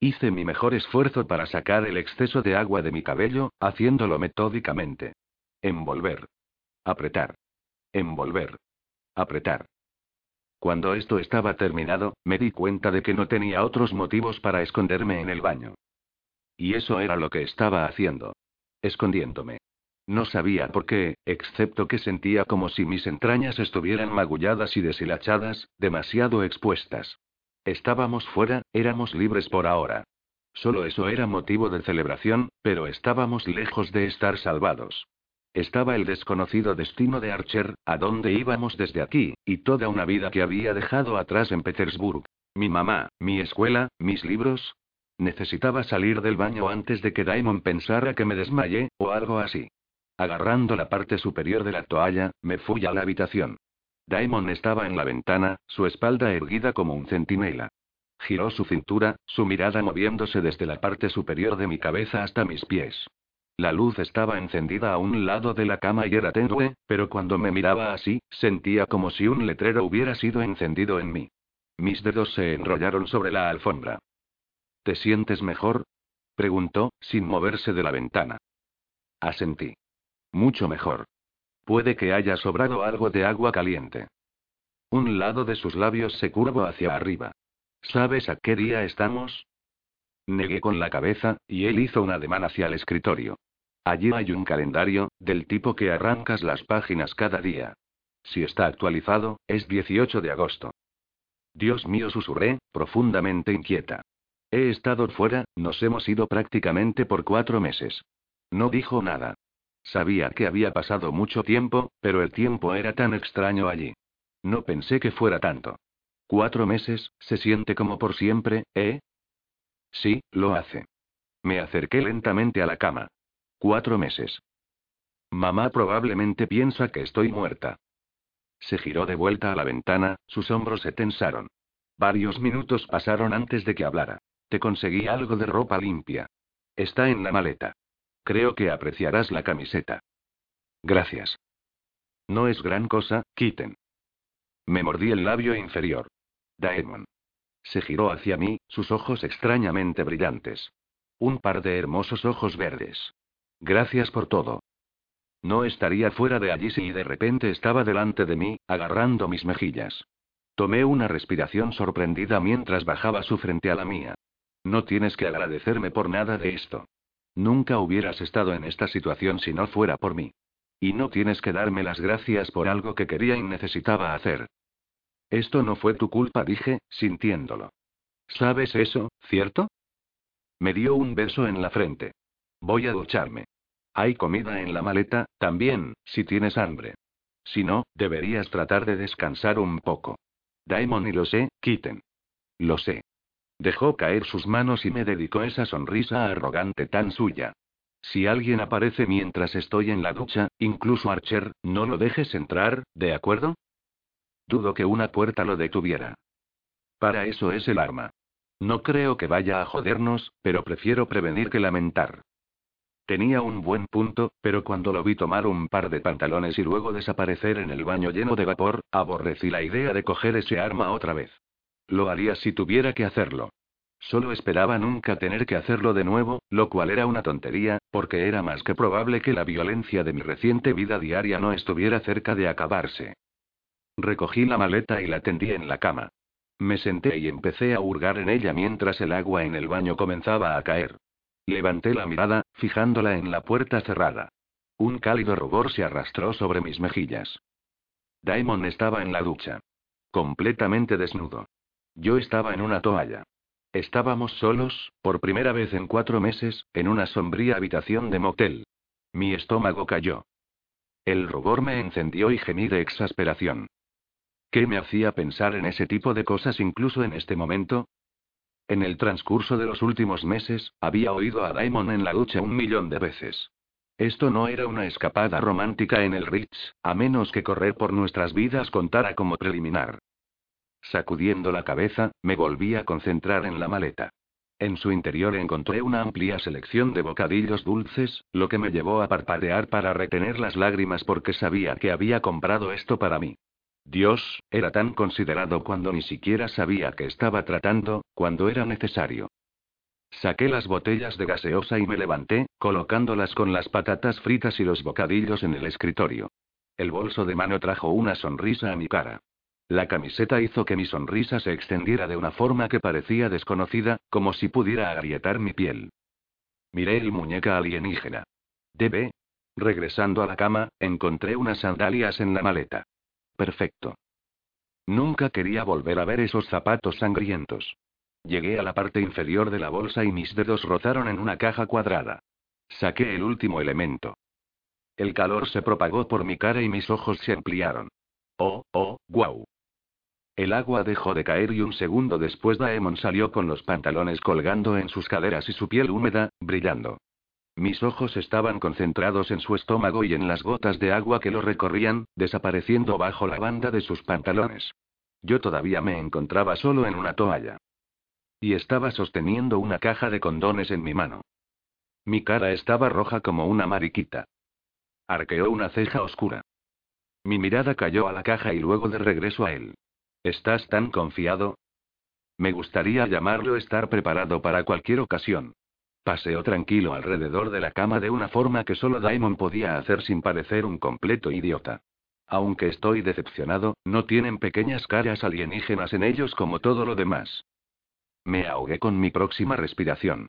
Hice mi mejor esfuerzo para sacar el exceso de agua de mi cabello, haciéndolo metódicamente. Envolver. Apretar. Envolver. Apretar. Cuando esto estaba terminado, me di cuenta de que no tenía otros motivos para esconderme en el baño. Y eso era lo que estaba haciendo. Escondiéndome. No sabía por qué, excepto que sentía como si mis entrañas estuvieran magulladas y deshilachadas, demasiado expuestas. Estábamos fuera, éramos libres por ahora. Solo eso era motivo de celebración, pero estábamos lejos de estar salvados. Estaba el desconocido destino de Archer, a dónde íbamos desde aquí, y toda una vida que había dejado atrás en Petersburg. Mi mamá, mi escuela, mis libros. Necesitaba salir del baño antes de que Daimon pensara que me desmayé, o algo así. Agarrando la parte superior de la toalla, me fui a la habitación. Daimon estaba en la ventana, su espalda erguida como un centinela. Giró su cintura, su mirada moviéndose desde la parte superior de mi cabeza hasta mis pies. La luz estaba encendida a un lado de la cama y era tenue, pero cuando me miraba así, sentía como si un letrero hubiera sido encendido en mí. Mis dedos se enrollaron sobre la alfombra. ¿Te sientes mejor? preguntó, sin moverse de la ventana. Asentí. Mucho mejor. Puede que haya sobrado algo de agua caliente. Un lado de sus labios se curvó hacia arriba. ¿Sabes a qué día estamos? Negué con la cabeza, y él hizo un ademán hacia el escritorio. Allí hay un calendario, del tipo que arrancas las páginas cada día. Si está actualizado, es 18 de agosto. Dios mío, susurré, profundamente inquieta. He estado fuera, nos hemos ido prácticamente por cuatro meses. No dijo nada. Sabía que había pasado mucho tiempo, pero el tiempo era tan extraño allí. No pensé que fuera tanto. Cuatro meses, se siente como por siempre, ¿eh? Sí, lo hace. Me acerqué lentamente a la cama. Cuatro meses. Mamá probablemente piensa que estoy muerta. Se giró de vuelta a la ventana, sus hombros se tensaron. Varios minutos pasaron antes de que hablara. Te conseguí algo de ropa limpia. Está en la maleta. Creo que apreciarás la camiseta. Gracias. No es gran cosa, Kitten. Me mordí el labio inferior. Daemon. Se giró hacia mí, sus ojos extrañamente brillantes. Un par de hermosos ojos verdes. Gracias por todo. No estaría fuera de allí si de repente estaba delante de mí, agarrando mis mejillas. Tomé una respiración sorprendida mientras bajaba su frente a la mía. No tienes que agradecerme por nada de esto. Nunca hubieras estado en esta situación si no fuera por mí. Y no tienes que darme las gracias por algo que quería y necesitaba hacer. Esto no fue tu culpa, dije, sintiéndolo. ¿Sabes eso, cierto? Me dio un beso en la frente. Voy a ducharme. Hay comida en la maleta, también, si tienes hambre. Si no, deberías tratar de descansar un poco. Daimon y lo sé, quiten. Lo sé. Dejó caer sus manos y me dedicó esa sonrisa arrogante tan suya. Si alguien aparece mientras estoy en la ducha, incluso Archer, no lo dejes entrar, ¿de acuerdo? Dudo que una puerta lo detuviera. Para eso es el arma. No creo que vaya a jodernos, pero prefiero prevenir que lamentar. Tenía un buen punto, pero cuando lo vi tomar un par de pantalones y luego desaparecer en el baño lleno de vapor, aborrecí la idea de coger ese arma otra vez. Lo haría si tuviera que hacerlo. Solo esperaba nunca tener que hacerlo de nuevo, lo cual era una tontería, porque era más que probable que la violencia de mi reciente vida diaria no estuviera cerca de acabarse. Recogí la maleta y la tendí en la cama. Me senté y empecé a hurgar en ella mientras el agua en el baño comenzaba a caer. Levanté la mirada, fijándola en la puerta cerrada. Un cálido rubor se arrastró sobre mis mejillas. Daimon estaba en la ducha. Completamente desnudo. Yo estaba en una toalla. Estábamos solos, por primera vez en cuatro meses, en una sombría habitación de motel. Mi estómago cayó. El rubor me encendió y gemí de exasperación. ¿Qué me hacía pensar en ese tipo de cosas incluso en este momento? En el transcurso de los últimos meses, había oído a Daimon en la ducha un millón de veces. Esto no era una escapada romántica en el Ritz, a menos que correr por nuestras vidas contara como preliminar. Sacudiendo la cabeza, me volví a concentrar en la maleta. En su interior encontré una amplia selección de bocadillos dulces, lo que me llevó a parpadear para retener las lágrimas porque sabía que había comprado esto para mí. Dios, era tan considerado cuando ni siquiera sabía que estaba tratando, cuando era necesario. Saqué las botellas de gaseosa y me levanté, colocándolas con las patatas fritas y los bocadillos en el escritorio. El bolso de mano trajo una sonrisa a mi cara. La camiseta hizo que mi sonrisa se extendiera de una forma que parecía desconocida, como si pudiera agrietar mi piel. Miré el muñeca alienígena. Debe. Regresando a la cama, encontré unas sandalias en la maleta. Perfecto. Nunca quería volver a ver esos zapatos sangrientos. Llegué a la parte inferior de la bolsa y mis dedos rozaron en una caja cuadrada. Saqué el último elemento. El calor se propagó por mi cara y mis ojos se ampliaron. Oh, oh, guau. El agua dejó de caer y un segundo después Daemon salió con los pantalones colgando en sus caderas y su piel húmeda, brillando. Mis ojos estaban concentrados en su estómago y en las gotas de agua que lo recorrían, desapareciendo bajo la banda de sus pantalones. Yo todavía me encontraba solo en una toalla. Y estaba sosteniendo una caja de condones en mi mano. Mi cara estaba roja como una mariquita. Arqueó una ceja oscura. Mi mirada cayó a la caja y luego de regreso a él. ¿Estás tan confiado? Me gustaría llamarlo estar preparado para cualquier ocasión. Paseó tranquilo alrededor de la cama de una forma que solo Daimon podía hacer sin parecer un completo idiota. Aunque estoy decepcionado, no tienen pequeñas caras alienígenas en ellos como todo lo demás. Me ahogué con mi próxima respiración.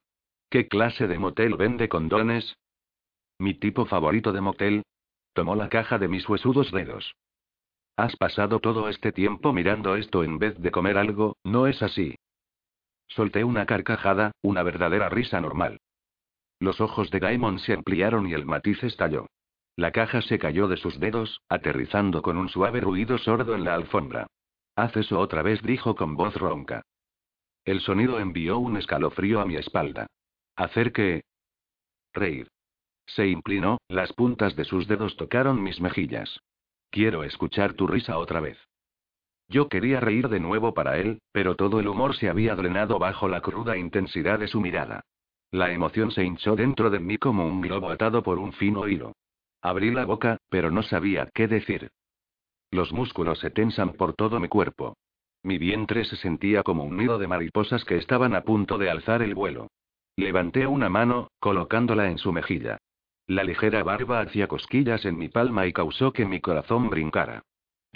¿Qué clase de motel vende condones? Mi tipo favorito de motel. Tomó la caja de mis huesudos dedos. Has pasado todo este tiempo mirando esto en vez de comer algo, ¿no es así? Solté una carcajada, una verdadera risa normal. Los ojos de Gaimon se ampliaron y el matiz estalló. La caja se cayó de sus dedos, aterrizando con un suave ruido sordo en la alfombra. Haz eso otra vez, dijo con voz ronca. El sonido envió un escalofrío a mi espalda. Hacer que... Reír. Se inclinó, las puntas de sus dedos tocaron mis mejillas. Quiero escuchar tu risa otra vez. Yo quería reír de nuevo para él, pero todo el humor se había drenado bajo la cruda intensidad de su mirada. La emoción se hinchó dentro de mí como un globo atado por un fino hilo. Abrí la boca, pero no sabía qué decir. Los músculos se tensan por todo mi cuerpo. Mi vientre se sentía como un nido de mariposas que estaban a punto de alzar el vuelo. Levanté una mano, colocándola en su mejilla. La ligera barba hacía cosquillas en mi palma y causó que mi corazón brincara.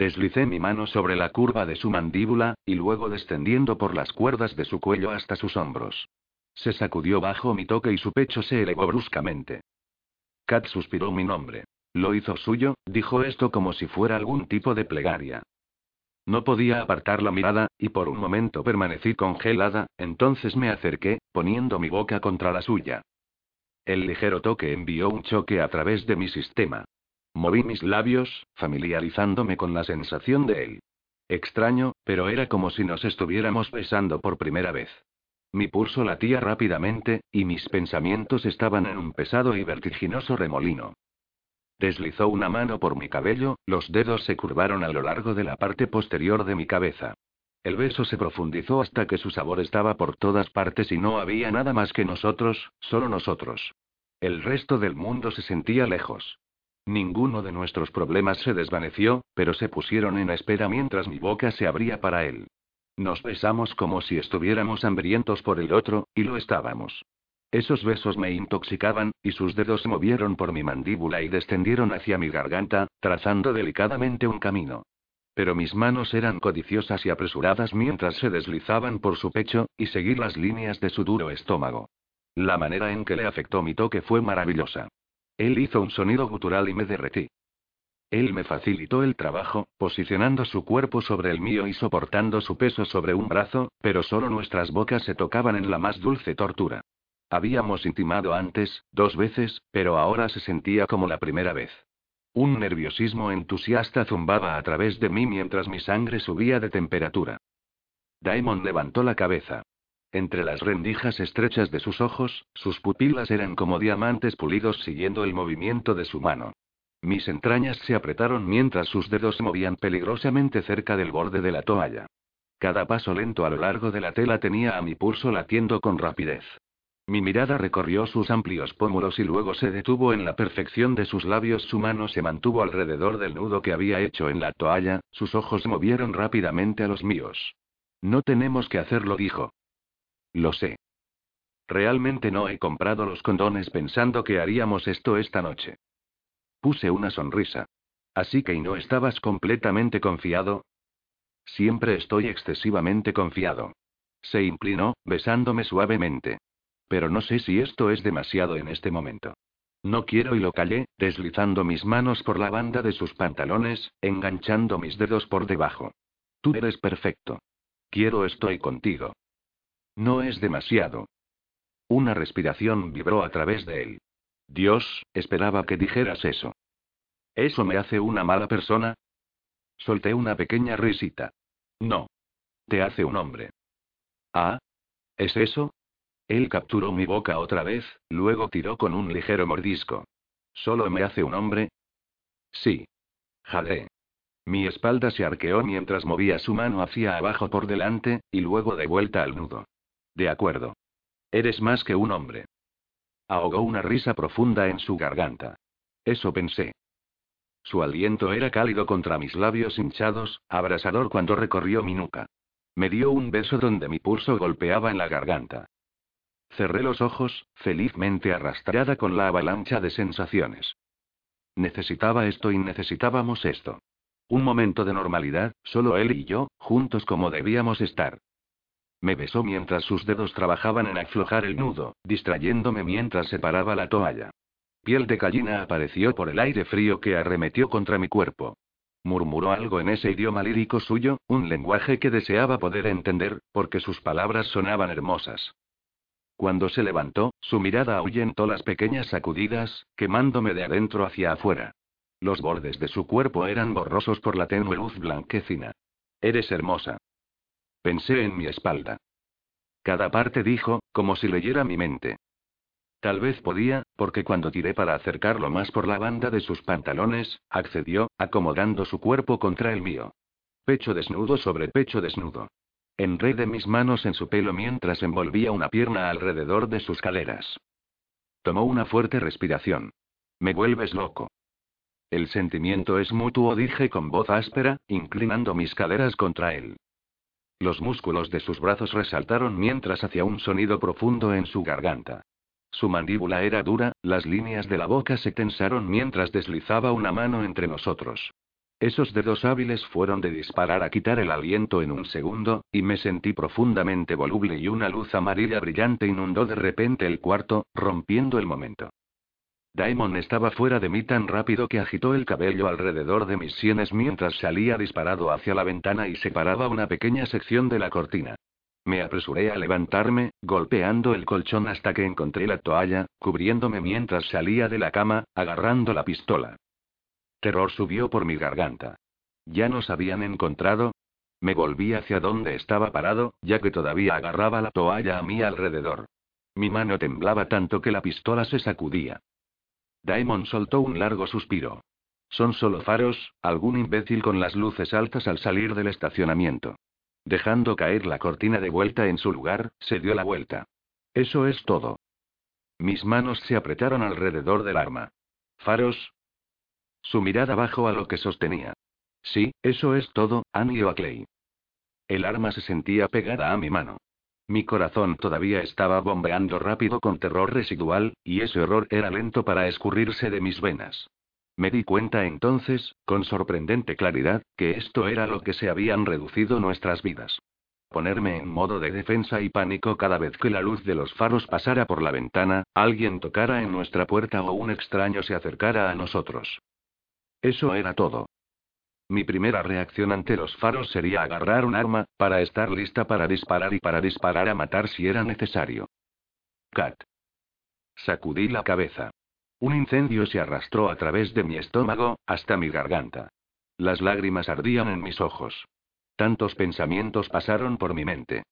Deslicé mi mano sobre la curva de su mandíbula, y luego descendiendo por las cuerdas de su cuello hasta sus hombros. Se sacudió bajo mi toque y su pecho se elevó bruscamente. Kat suspiró mi nombre. Lo hizo suyo, dijo esto como si fuera algún tipo de plegaria. No podía apartar la mirada, y por un momento permanecí congelada, entonces me acerqué, poniendo mi boca contra la suya. El ligero toque envió un choque a través de mi sistema. Moví mis labios, familiarizándome con la sensación de él. Extraño, pero era como si nos estuviéramos besando por primera vez. Mi pulso latía rápidamente, y mis pensamientos estaban en un pesado y vertiginoso remolino. Deslizó una mano por mi cabello, los dedos se curvaron a lo largo de la parte posterior de mi cabeza. El beso se profundizó hasta que su sabor estaba por todas partes y no había nada más que nosotros, solo nosotros. El resto del mundo se sentía lejos. Ninguno de nuestros problemas se desvaneció, pero se pusieron en espera mientras mi boca se abría para él. Nos besamos como si estuviéramos hambrientos por el otro, y lo estábamos. Esos besos me intoxicaban, y sus dedos se movieron por mi mandíbula y descendieron hacia mi garganta, trazando delicadamente un camino. Pero mis manos eran codiciosas y apresuradas mientras se deslizaban por su pecho, y seguí las líneas de su duro estómago. La manera en que le afectó mi toque fue maravillosa. Él hizo un sonido gutural y me derretí. Él me facilitó el trabajo, posicionando su cuerpo sobre el mío y soportando su peso sobre un brazo, pero solo nuestras bocas se tocaban en la más dulce tortura. Habíamos intimado antes, dos veces, pero ahora se sentía como la primera vez. Un nerviosismo entusiasta zumbaba a través de mí mientras mi sangre subía de temperatura. Daimon levantó la cabeza. Entre las rendijas estrechas de sus ojos, sus pupilas eran como diamantes pulidos siguiendo el movimiento de su mano. Mis entrañas se apretaron mientras sus dedos se movían peligrosamente cerca del borde de la toalla. Cada paso lento a lo largo de la tela tenía a mi pulso latiendo con rapidez. Mi mirada recorrió sus amplios pómulos y luego se detuvo en la perfección de sus labios. Su mano se mantuvo alrededor del nudo que había hecho en la toalla, sus ojos movieron rápidamente a los míos. No tenemos que hacerlo, dijo. Lo sé. Realmente no he comprado los condones pensando que haríamos esto esta noche. Puse una sonrisa. Así que ¿y no estabas completamente confiado? Siempre estoy excesivamente confiado. Se inclinó, besándome suavemente. Pero no sé si esto es demasiado en este momento. No quiero y lo callé, deslizando mis manos por la banda de sus pantalones, enganchando mis dedos por debajo. Tú eres perfecto. Quiero estoy contigo. No es demasiado. Una respiración vibró a través de él. Dios, esperaba que dijeras eso. ¿Eso me hace una mala persona? Solté una pequeña risita. No. Te hace un hombre. Ah. ¿Es eso? Él capturó mi boca otra vez, luego tiró con un ligero mordisco. ¿Solo me hace un hombre? Sí. Jadé. Mi espalda se arqueó mientras movía su mano hacia abajo por delante, y luego de vuelta al nudo. De acuerdo. Eres más que un hombre. ahogó una risa profunda en su garganta. Eso pensé. Su aliento era cálido contra mis labios hinchados, abrasador cuando recorrió mi nuca. Me dio un beso donde mi pulso golpeaba en la garganta. Cerré los ojos, felizmente arrastrada con la avalancha de sensaciones. Necesitaba esto y necesitábamos esto. Un momento de normalidad, solo él y yo, juntos como debíamos estar. Me besó mientras sus dedos trabajaban en aflojar el nudo, distrayéndome mientras separaba la toalla. Piel de gallina apareció por el aire frío que arremetió contra mi cuerpo. Murmuró algo en ese idioma lírico suyo, un lenguaje que deseaba poder entender, porque sus palabras sonaban hermosas. Cuando se levantó, su mirada ahuyentó las pequeñas sacudidas, quemándome de adentro hacia afuera. Los bordes de su cuerpo eran borrosos por la tenue luz blanquecina. Eres hermosa. Pensé en mi espalda. Cada parte dijo, como si leyera mi mente. Tal vez podía, porque cuando tiré para acercarlo más por la banda de sus pantalones, accedió, acomodando su cuerpo contra el mío. Pecho desnudo sobre pecho desnudo. Enredé mis manos en su pelo mientras envolvía una pierna alrededor de sus caderas. Tomó una fuerte respiración. Me vuelves loco. El sentimiento es mutuo, dije con voz áspera, inclinando mis caderas contra él. Los músculos de sus brazos resaltaron mientras hacía un sonido profundo en su garganta. Su mandíbula era dura, las líneas de la boca se tensaron mientras deslizaba una mano entre nosotros. Esos dedos hábiles fueron de disparar a quitar el aliento en un segundo, y me sentí profundamente voluble y una luz amarilla brillante inundó de repente el cuarto, rompiendo el momento. Daimon estaba fuera de mí tan rápido que agitó el cabello alrededor de mis sienes mientras salía disparado hacia la ventana y separaba una pequeña sección de la cortina. Me apresuré a levantarme, golpeando el colchón hasta que encontré la toalla, cubriéndome mientras salía de la cama, agarrando la pistola. Terror subió por mi garganta. ¿Ya nos habían encontrado? Me volví hacia donde estaba parado, ya que todavía agarraba la toalla a mi alrededor. Mi mano temblaba tanto que la pistola se sacudía. Daimon soltó un largo suspiro. Son solo faros, algún imbécil con las luces altas al salir del estacionamiento. Dejando caer la cortina de vuelta en su lugar, se dio la vuelta. Eso es todo. Mis manos se apretaron alrededor del arma. Faros, su mirada bajó a lo que sostenía. Sí, eso es todo, Annie Oakley. El arma se sentía pegada a mi mano. Mi corazón todavía estaba bombeando rápido con terror residual, y ese horror era lento para escurrirse de mis venas. Me di cuenta entonces, con sorprendente claridad, que esto era lo que se habían reducido nuestras vidas. Ponerme en modo de defensa y pánico cada vez que la luz de los faros pasara por la ventana, alguien tocara en nuestra puerta o un extraño se acercara a nosotros. Eso era todo. Mi primera reacción ante los faros sería agarrar un arma, para estar lista para disparar y para disparar a matar si era necesario. Cat. Sacudí la cabeza. Un incendio se arrastró a través de mi estómago, hasta mi garganta. Las lágrimas ardían en mis ojos. Tantos pensamientos pasaron por mi mente.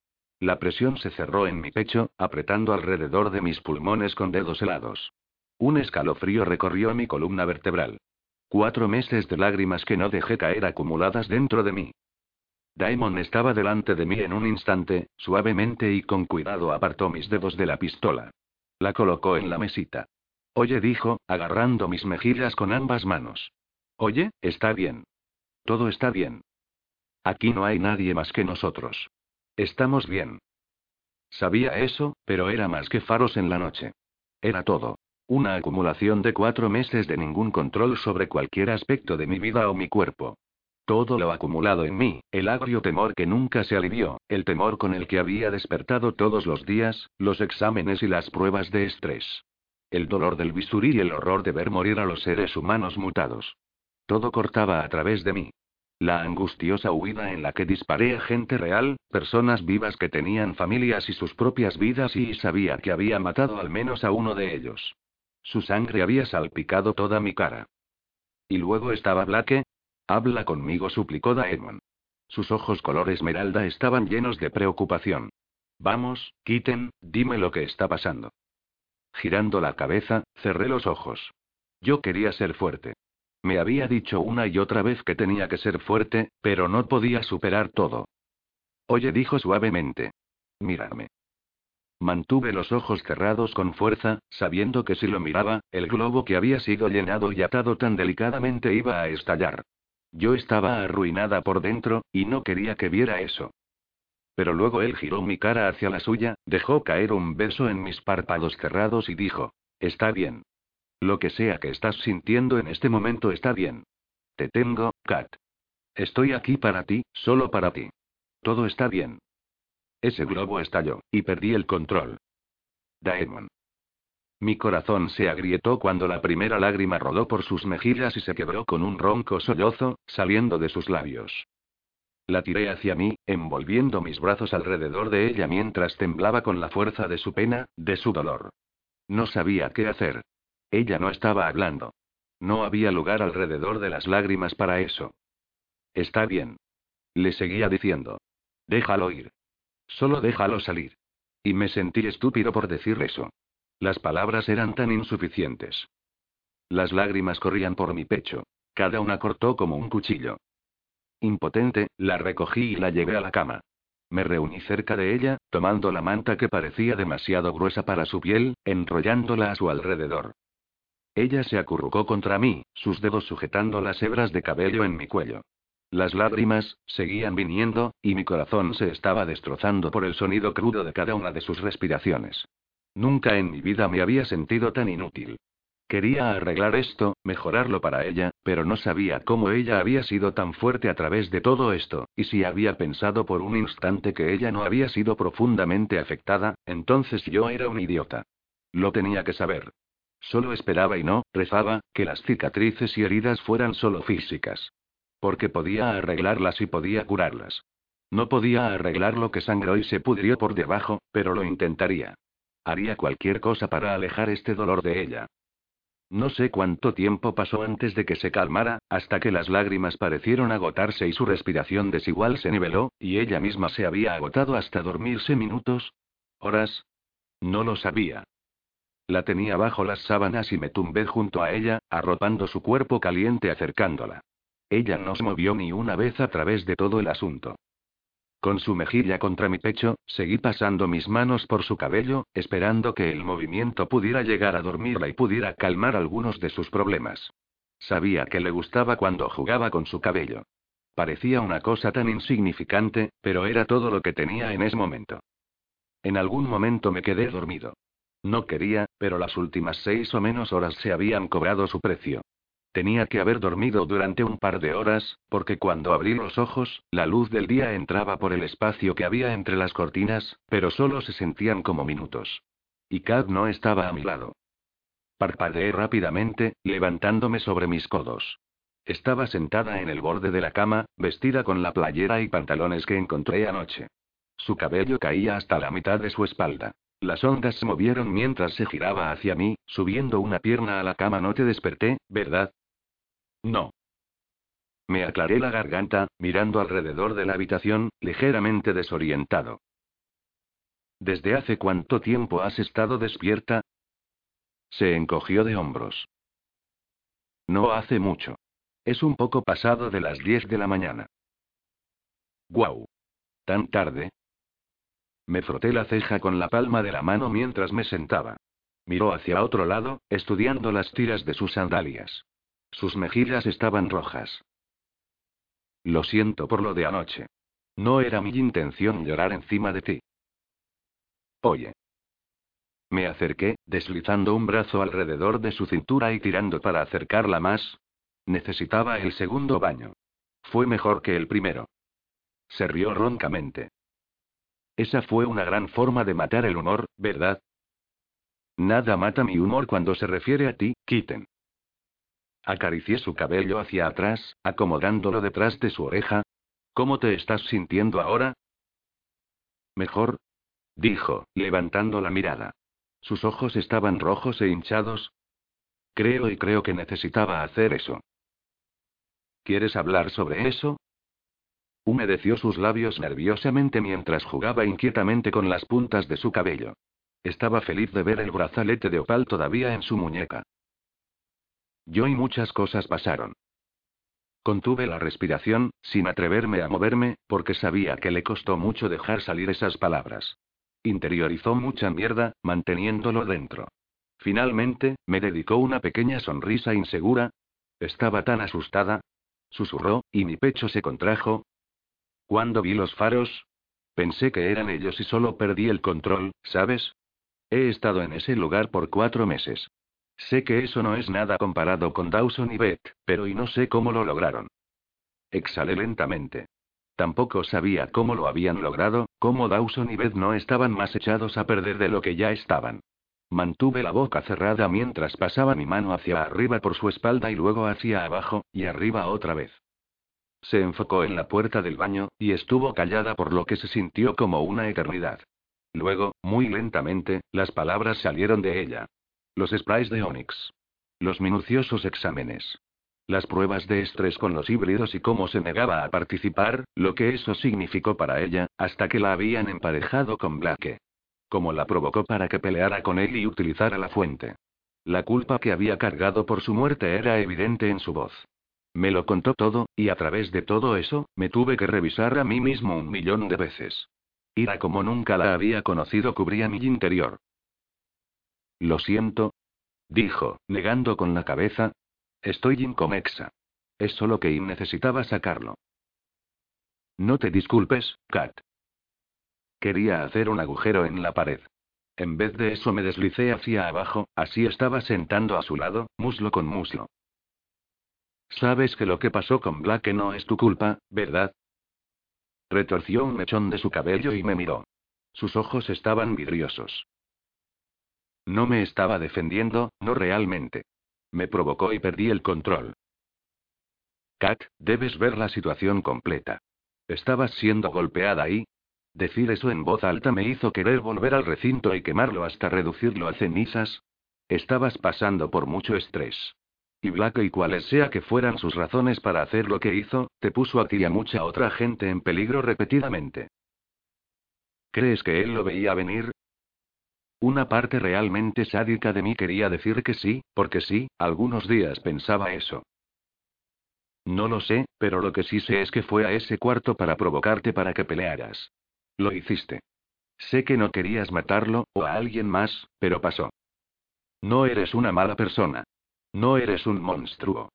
La presión se cerró en mi pecho, apretando alrededor de mis pulmones con dedos helados. Un escalofrío recorrió mi columna vertebral. Cuatro meses de lágrimas que no dejé caer acumuladas dentro de mí. Daimon estaba delante de mí en un instante, suavemente y con cuidado apartó mis dedos de la pistola. La colocó en la mesita. Oye, dijo, agarrando mis mejillas con ambas manos. Oye, está bien. Todo está bien. Aquí no hay nadie más que nosotros. Estamos bien. Sabía eso, pero era más que faros en la noche. Era todo. Una acumulación de cuatro meses de ningún control sobre cualquier aspecto de mi vida o mi cuerpo. Todo lo acumulado en mí, el agrio temor que nunca se alivió, el temor con el que había despertado todos los días, los exámenes y las pruebas de estrés. El dolor del bisturí y el horror de ver morir a los seres humanos mutados. Todo cortaba a través de mí. La angustiosa huida en la que disparé a gente real, personas vivas que tenían familias y sus propias vidas y sabía que había matado al menos a uno de ellos. Su sangre había salpicado toda mi cara. Y luego estaba Blake. Habla conmigo, suplicó Daemon. Sus ojos color esmeralda estaban llenos de preocupación. Vamos, Kitten, dime lo que está pasando. Girando la cabeza, cerré los ojos. Yo quería ser fuerte. Me había dicho una y otra vez que tenía que ser fuerte, pero no podía superar todo. Oye, dijo suavemente. Mírame. Mantuve los ojos cerrados con fuerza, sabiendo que si lo miraba, el globo que había sido llenado y atado tan delicadamente iba a estallar. Yo estaba arruinada por dentro, y no quería que viera eso. Pero luego él giró mi cara hacia la suya, dejó caer un beso en mis párpados cerrados y dijo, Está bien. Lo que sea que estás sintiendo en este momento está bien. Te tengo, Kat. Estoy aquí para ti, solo para ti. Todo está bien. Ese globo estalló, y perdí el control. Daemon. Mi corazón se agrietó cuando la primera lágrima rodó por sus mejillas y se quebró con un ronco sollozo, saliendo de sus labios. La tiré hacia mí, envolviendo mis brazos alrededor de ella mientras temblaba con la fuerza de su pena, de su dolor. No sabía qué hacer. Ella no estaba hablando. No había lugar alrededor de las lágrimas para eso. Está bien. Le seguía diciendo. Déjalo ir. Solo déjalo salir. Y me sentí estúpido por decir eso. Las palabras eran tan insuficientes. Las lágrimas corrían por mi pecho. Cada una cortó como un cuchillo. Impotente, la recogí y la llevé a la cama. Me reuní cerca de ella, tomando la manta que parecía demasiado gruesa para su piel, enrollándola a su alrededor. Ella se acurrucó contra mí, sus dedos sujetando las hebras de cabello en mi cuello. Las lágrimas, seguían viniendo, y mi corazón se estaba destrozando por el sonido crudo de cada una de sus respiraciones. Nunca en mi vida me había sentido tan inútil. Quería arreglar esto, mejorarlo para ella, pero no sabía cómo ella había sido tan fuerte a través de todo esto, y si había pensado por un instante que ella no había sido profundamente afectada, entonces yo era un idiota. Lo tenía que saber. Solo esperaba y no, rezaba, que las cicatrices y heridas fueran solo físicas. Porque podía arreglarlas y podía curarlas. No podía arreglar lo que sangró y se pudrió por debajo, pero lo intentaría. Haría cualquier cosa para alejar este dolor de ella. No sé cuánto tiempo pasó antes de que se calmara, hasta que las lágrimas parecieron agotarse y su respiración desigual se niveló, y ella misma se había agotado hasta dormirse minutos. ¿Horas? No lo sabía. La tenía bajo las sábanas y me tumbé junto a ella, arropando su cuerpo caliente acercándola. Ella no se movió ni una vez a través de todo el asunto. Con su mejilla contra mi pecho, seguí pasando mis manos por su cabello, esperando que el movimiento pudiera llegar a dormirla y pudiera calmar algunos de sus problemas. Sabía que le gustaba cuando jugaba con su cabello. Parecía una cosa tan insignificante, pero era todo lo que tenía en ese momento. En algún momento me quedé dormido. No quería, pero las últimas seis o menos horas se habían cobrado su precio. Tenía que haber dormido durante un par de horas, porque cuando abrí los ojos, la luz del día entraba por el espacio que había entre las cortinas, pero solo se sentían como minutos. Y Kat no estaba a mi lado. Parpadeé rápidamente, levantándome sobre mis codos. Estaba sentada en el borde de la cama, vestida con la playera y pantalones que encontré anoche. Su cabello caía hasta la mitad de su espalda. Las ondas se movieron mientras se giraba hacia mí, subiendo una pierna a la cama. No te desperté, ¿verdad? No. Me aclaré la garganta, mirando alrededor de la habitación, ligeramente desorientado. ¿Desde hace cuánto tiempo has estado despierta? Se encogió de hombros. No hace mucho. Es un poco pasado de las diez de la mañana. Guau. ¿Tan tarde? Me froté la ceja con la palma de la mano mientras me sentaba. Miró hacia otro lado, estudiando las tiras de sus sandalias. Sus mejillas estaban rojas. Lo siento por lo de anoche. No era mi intención llorar encima de ti. Oye. Me acerqué, deslizando un brazo alrededor de su cintura y tirando para acercarla más. Necesitaba el segundo baño. Fue mejor que el primero. Se rió roncamente. Esa fue una gran forma de matar el humor, ¿verdad? Nada mata mi humor cuando se refiere a ti, Kitten. Acaricié su cabello hacia atrás, acomodándolo detrás de su oreja. ¿Cómo te estás sintiendo ahora? Mejor. Dijo, levantando la mirada. Sus ojos estaban rojos e hinchados. Creo y creo que necesitaba hacer eso. ¿Quieres hablar sobre eso? Humedeció sus labios nerviosamente mientras jugaba inquietamente con las puntas de su cabello. Estaba feliz de ver el brazalete de opal todavía en su muñeca. Yo y muchas cosas pasaron. Contuve la respiración, sin atreverme a moverme, porque sabía que le costó mucho dejar salir esas palabras. Interiorizó mucha mierda, manteniéndolo dentro. Finalmente, me dedicó una pequeña sonrisa insegura. Estaba tan asustada. Susurró, y mi pecho se contrajo. Cuando vi los faros, pensé que eran ellos y solo perdí el control, ¿sabes? He estado en ese lugar por cuatro meses. Sé que eso no es nada comparado con Dawson y Beth, pero y no sé cómo lo lograron. Exhalé lentamente. Tampoco sabía cómo lo habían logrado, cómo Dawson y Beth no estaban más echados a perder de lo que ya estaban. Mantuve la boca cerrada mientras pasaba mi mano hacia arriba por su espalda y luego hacia abajo, y arriba otra vez. Se enfocó en la puerta del baño, y estuvo callada por lo que se sintió como una eternidad. Luego, muy lentamente, las palabras salieron de ella. Los sprays de Onyx. Los minuciosos exámenes. Las pruebas de estrés con los híbridos y cómo se negaba a participar, lo que eso significó para ella, hasta que la habían emparejado con Blake como la provocó para que peleara con él y utilizara la fuente. La culpa que había cargado por su muerte era evidente en su voz. Me lo contó todo, y a través de todo eso, me tuve que revisar a mí mismo un millón de veces. Ira como nunca la había conocido cubría mi interior. Lo siento. Dijo, negando con la cabeza. Estoy incomexa. Es solo que necesitaba sacarlo. No te disculpes, Kat. Quería hacer un agujero en la pared. En vez de eso me deslicé hacia abajo, así estaba sentando a su lado, muslo con muslo. Sabes que lo que pasó con Black no es tu culpa, ¿verdad? Retorció un mechón de su cabello y me miró. Sus ojos estaban vidriosos. No me estaba defendiendo, no realmente. Me provocó y perdí el control. Kat, debes ver la situación completa. Estabas siendo golpeada y, Decir eso en voz alta me hizo querer volver al recinto y quemarlo hasta reducirlo a cenizas. Estabas pasando por mucho estrés. Y Black y cuales sea que fueran sus razones para hacer lo que hizo, te puso a ti y a mucha otra gente en peligro repetidamente. ¿Crees que él lo veía venir? Una parte realmente sádica de mí quería decir que sí, porque sí, algunos días pensaba eso. No lo sé, pero lo que sí sé es que fue a ese cuarto para provocarte para que pelearas. Lo hiciste. Sé que no querías matarlo, o a alguien más, pero pasó. No eres una mala persona. No eres un monstruo.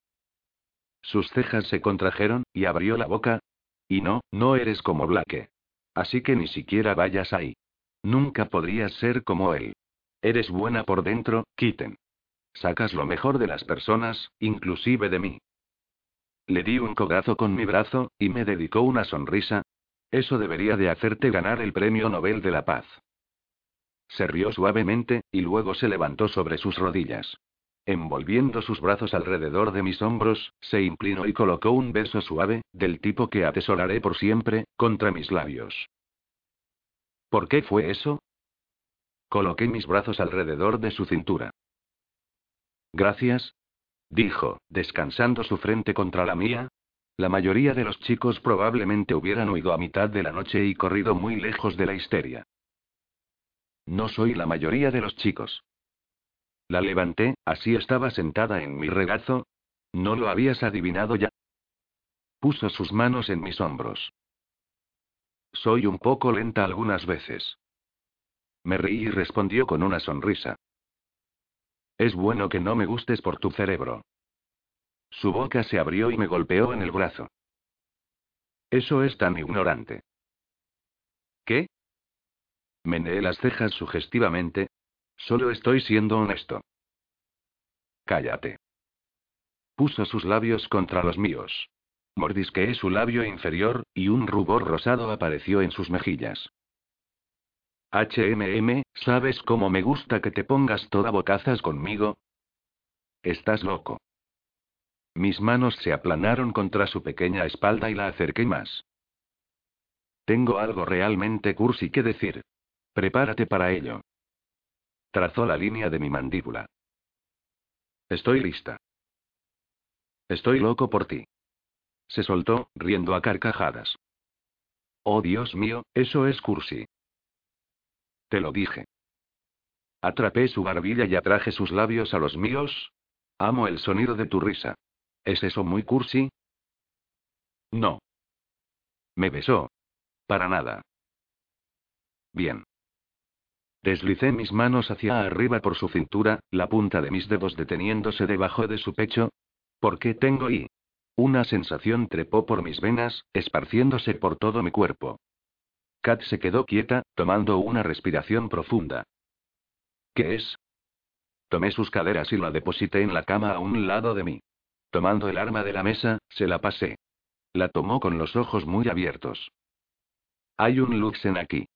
Sus cejas se contrajeron, y abrió la boca. Y no, no eres como Blake. Así que ni siquiera vayas ahí. Nunca podrías ser como él. Eres buena por dentro, Kitten. Sacas lo mejor de las personas, inclusive de mí. Le di un cogazo con mi brazo, y me dedicó una sonrisa, eso debería de hacerte ganar el Premio Nobel de la Paz. Se rió suavemente, y luego se levantó sobre sus rodillas. Envolviendo sus brazos alrededor de mis hombros, se inclinó y colocó un beso suave, del tipo que atesoraré por siempre, contra mis labios. ¿Por qué fue eso? Coloqué mis brazos alrededor de su cintura. Gracias. Dijo, descansando su frente contra la mía, la mayoría de los chicos probablemente hubieran huido a mitad de la noche y corrido muy lejos de la histeria. No soy la mayoría de los chicos. La levanté, así estaba sentada en mi regazo. ¿No lo habías adivinado ya? Puso sus manos en mis hombros. Soy un poco lenta algunas veces. Me reí y respondió con una sonrisa. Es bueno que no me gustes por tu cerebro. Su boca se abrió y me golpeó en el brazo. Eso es tan ignorante. ¿Qué? Meneé las cejas sugestivamente. Solo estoy siendo honesto. Cállate. Puso sus labios contra los míos. Mordisqueé su labio inferior, y un rubor rosado apareció en sus mejillas. HMM, ¿sabes cómo me gusta que te pongas toda bocazas conmigo? Estás loco. Mis manos se aplanaron contra su pequeña espalda y la acerqué más. Tengo algo realmente cursi que decir. Prepárate para ello. Trazó la línea de mi mandíbula. Estoy lista. Estoy loco por ti. Se soltó, riendo a carcajadas. Oh Dios mío, eso es cursi. Te lo dije. Atrapé su barbilla y atraje sus labios a los míos. Amo el sonido de tu risa. ¿Es eso muy cursi? No. Me besó. Para nada. Bien. Deslicé mis manos hacia arriba por su cintura, la punta de mis dedos deteniéndose debajo de su pecho. ¿Por qué tengo y? Una sensación trepó por mis venas, esparciéndose por todo mi cuerpo. Kat se quedó quieta, tomando una respiración profunda. ¿Qué es? Tomé sus caderas y la deposité en la cama a un lado de mí. Tomando el arma de la mesa, se la pasé. La tomó con los ojos muy abiertos. Hay un Luxen aquí.